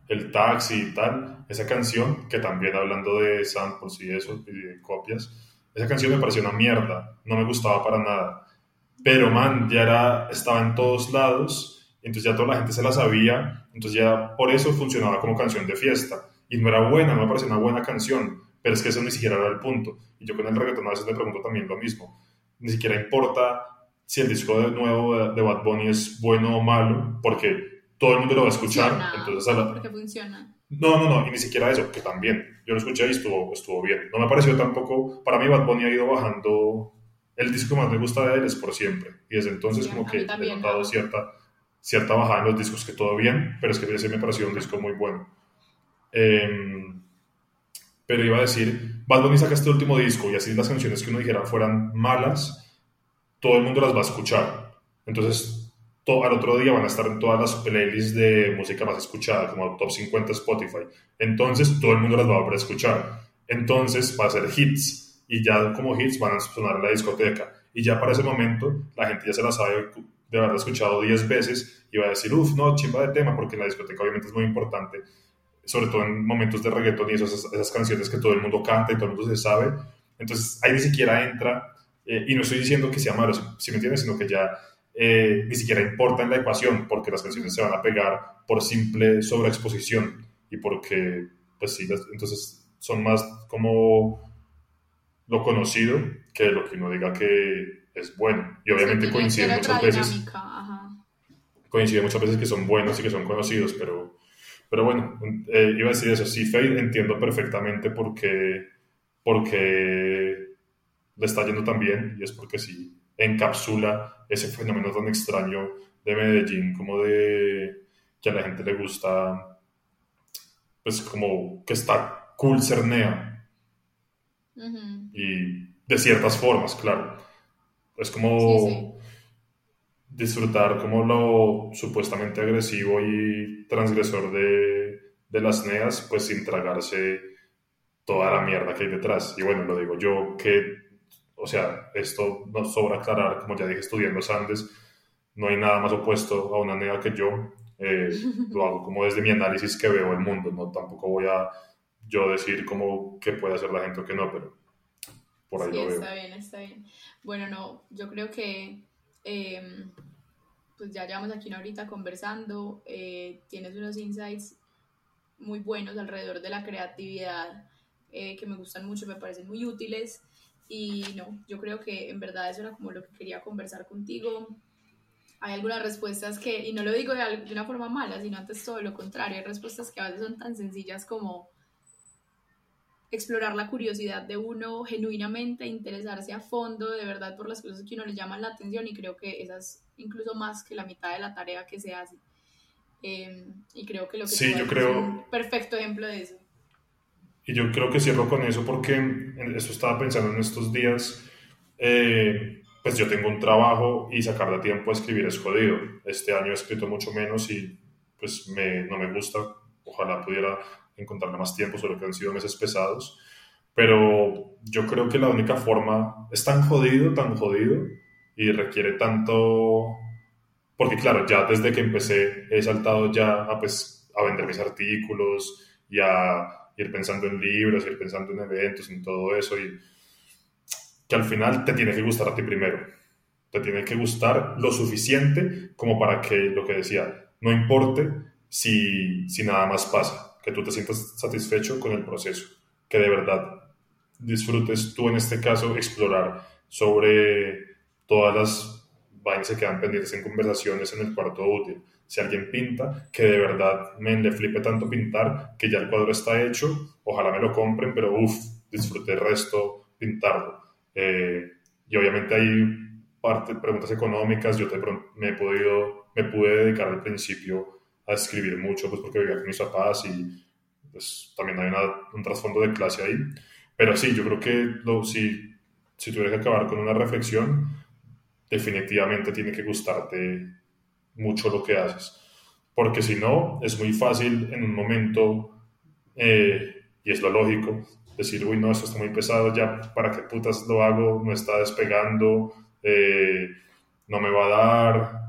el taxi y tal, esa canción, que también hablando de samples y eso, y de copias, esa canción me pareció una mierda, no me gustaba para nada. Pero, man, ya era, estaba en todos lados, entonces ya toda la gente se la sabía, entonces ya por eso funcionaba como canción de fiesta. Y no era buena, no me pareció una buena canción, pero es que eso ni siquiera era el punto. Y yo con el reggaetón a veces me pregunto también lo mismo. Ni siquiera importa si el disco de nuevo de Bad Bunny es bueno o malo, porque todo el mundo lo va a escuchar. entonces, porque funciona. No, no, no, y ni siquiera eso, que también. Yo lo escuché y estuvo, estuvo bien. No me pareció tampoco. Para mí, Bad Bunny ha ido bajando. El disco que más me gusta de él es por siempre. Y desde entonces, como que he notado cierta, cierta bajada en los discos, que todo bien, pero es que ese me pareció un disco muy bueno. Em, pero iba a decir, Bad Bunny saca este último disco y así las canciones que uno dijera fueran malas, todo el mundo las va a escuchar. Entonces, al otro día van a estar en todas las playlists de música más escuchada, como Top 50 Spotify. Entonces todo el mundo las va a poder escuchar. Entonces va a ser hits y ya como hits van a sonar en la discoteca. Y ya para ese momento la gente ya se la sabe de haberla escuchado 10 veces y va a decir, uff, no, chimba de tema, porque la discoteca obviamente es muy importante, sobre todo en momentos de reggaetón y esas, esas canciones que todo el mundo canta y todo el mundo se sabe. Entonces ahí ni siquiera entra, eh, y no estoy diciendo que sea malo, si me entiendes, sino que ya eh, ni siquiera importa en la ecuación porque las canciones se van a pegar por simple sobreexposición y porque, pues sí, entonces son más como lo conocido que lo que uno diga que es bueno. Y obviamente coincide muchas veces. Coincide muchas veces que son buenos y que son conocidos, pero, pero bueno, eh, iba a decir eso. Sí, Faye entiendo perfectamente por qué, porque le está yendo tan bien y es porque sí encapsula ese fenómeno tan extraño de Medellín, como de que a la gente le gusta, pues como que está cool ser nea. Y de ciertas formas, claro. Es como disfrutar como lo supuestamente agresivo y transgresor de, de las neas, pues sin tragarse toda la mierda que hay detrás. Y bueno, lo digo yo que o sea, esto nos sobra aclarar, como ya dije, estudiando Andes, no hay nada más opuesto a una nega que yo. Eh, lo hago como desde mi análisis que veo el mundo, no tampoco voy a yo decir como qué puede hacer la gente o qué no, pero por ahí sí, lo veo. Está bien, está bien. Bueno, no, yo creo que em, pues ya llevamos aquí una horita conversando, eh, tienes unos insights muy buenos alrededor de la creatividad eh, que me gustan mucho, me parecen muy útiles. Y no, yo creo que en verdad eso era como lo que quería conversar contigo. Hay algunas respuestas que, y no lo digo de, una forma mala, sino antes todo lo contrario, hay respuestas que a veces son tan sencillas como explorar la curiosidad de uno genuinamente, interesarse a fondo de verdad por las cosas que uno le llaman la atención y creo que esas incluso más que la mitad de la tarea que se hace. Em, y creo que lo que sí, yo creo... es un perfecto ejemplo de eso. Y yo creo que cierro con eso porque eso estaba pensando en estos días. Eh, pues yo tengo un trabajo y sacar de tiempo a escribir es jodido. Este año he escrito mucho menos y pues me, no me gusta. Ojalá pudiera encontrarme más tiempo, solo que han sido meses pesados. pero yo creo que la única forma es tan jodido, tan jodido y requiere tanto, porque claro, ya desde que empecé he saltado ya a, pues, a vender mis artículos y a ir pensando en libros, ir pensando en eventos, en todo eso y que al final te tiene que gustar a ti primero. Te tiene que gustar lo suficiente como para que, lo que decía, no importe si, si nada más pasa, que tú te sientas satisfecho con el proceso, que de verdad disfrutes tú en este caso explorar sobre todas las vainas que quedan pendientes en conversaciones en el cuarto útil. Si alguien pinta, que de verdad me le flipe tanto pintar que ya el cuadro está hecho, ojalá me lo compren, pero uff, disfrute el resto pintarlo. Eh, y obviamente hay parte, preguntas económicas, yo te, me, he podido, me pude dedicar al principio a escribir mucho, pues porque vivía con mis papás y pues, también hay un trasfondo de clase ahí. Pero sí, yo creo que lo, si, si tuviera que acabar con una reflexión, definitivamente tiene que gustarte mucho lo que haces. Porque si no, es muy fácil en un momento, eh, y es lo lógico, decir, uy, no, esto está muy pesado, ya, ¿para qué putas lo hago? No está despegando, eh, no me va a dar,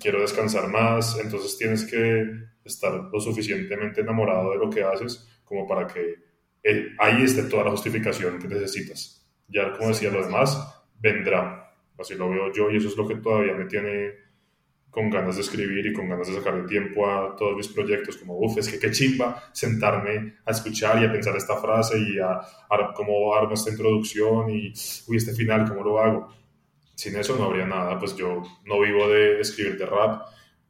quiero descansar más. Entonces tienes que estar lo suficientemente enamorado de lo que haces como para que eh, ahí esté toda la justificación que necesitas. Ya, como decía, lo demás vendrá. Así lo veo yo y eso es lo que todavía me tiene con ganas de escribir y con ganas de sacar el tiempo a todos mis proyectos, como, uff, es que qué chimba sentarme a escuchar y a pensar esta frase y a, cómo armo esta introducción y, uy, este final, cómo lo hago. Sin eso no habría nada, pues yo no vivo de escribir de rap,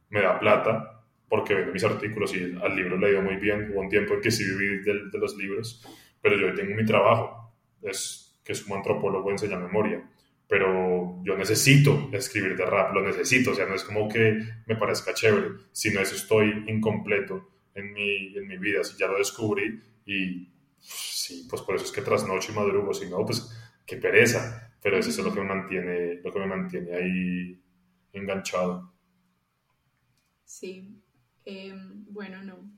me da plata porque vendo mis artículos y al libro le he ido muy bien, hubo un tiempo en que sí viví de, de los libros, pero yo tengo mi trabajo, es que es como antropólogo enseña memoria pero yo necesito escribir de rap, lo necesito, o sea, no es como que me parezca chévere, sino eso estoy incompleto en mi, en mi vida, ya lo descubrí y sí, pues por eso es que trasnocho y madrugo, si no, pues qué pereza, pero eso es lo que me mantiene, lo que me mantiene ahí enganchado. Sí, em, bueno, no,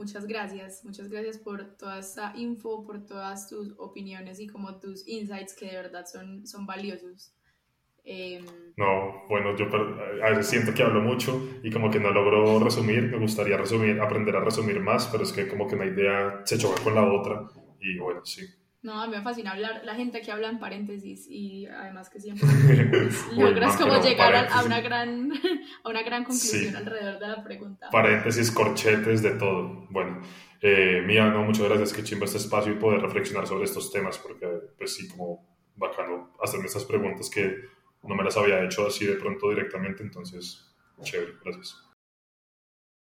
Muchas gracias, muchas gracias por toda esta info, por todas tus opiniones y como tus insights que de verdad son, son valiosos. Em, no, bueno, yo a veces siento que hablo mucho y como que no logro resumir, me gustaría resumir, aprender a resumir más, pero es que como que una idea se choca con la otra y bueno, sí. No, a mí me fascina hablar, la gente que habla en paréntesis y además que siempre logras como llegar a, una gran, a una gran conclusión alrededor de la pregunta. Paréntesis, corchetes, de todo. Bueno, eh, Mía, no, muchas gracias que chimba este espacio y poder reflexionar sobre estos temas, porque pues sí, como bacano hacerme estas preguntas que no me las había hecho así de pronto directamente, entonces, chévere, gracias.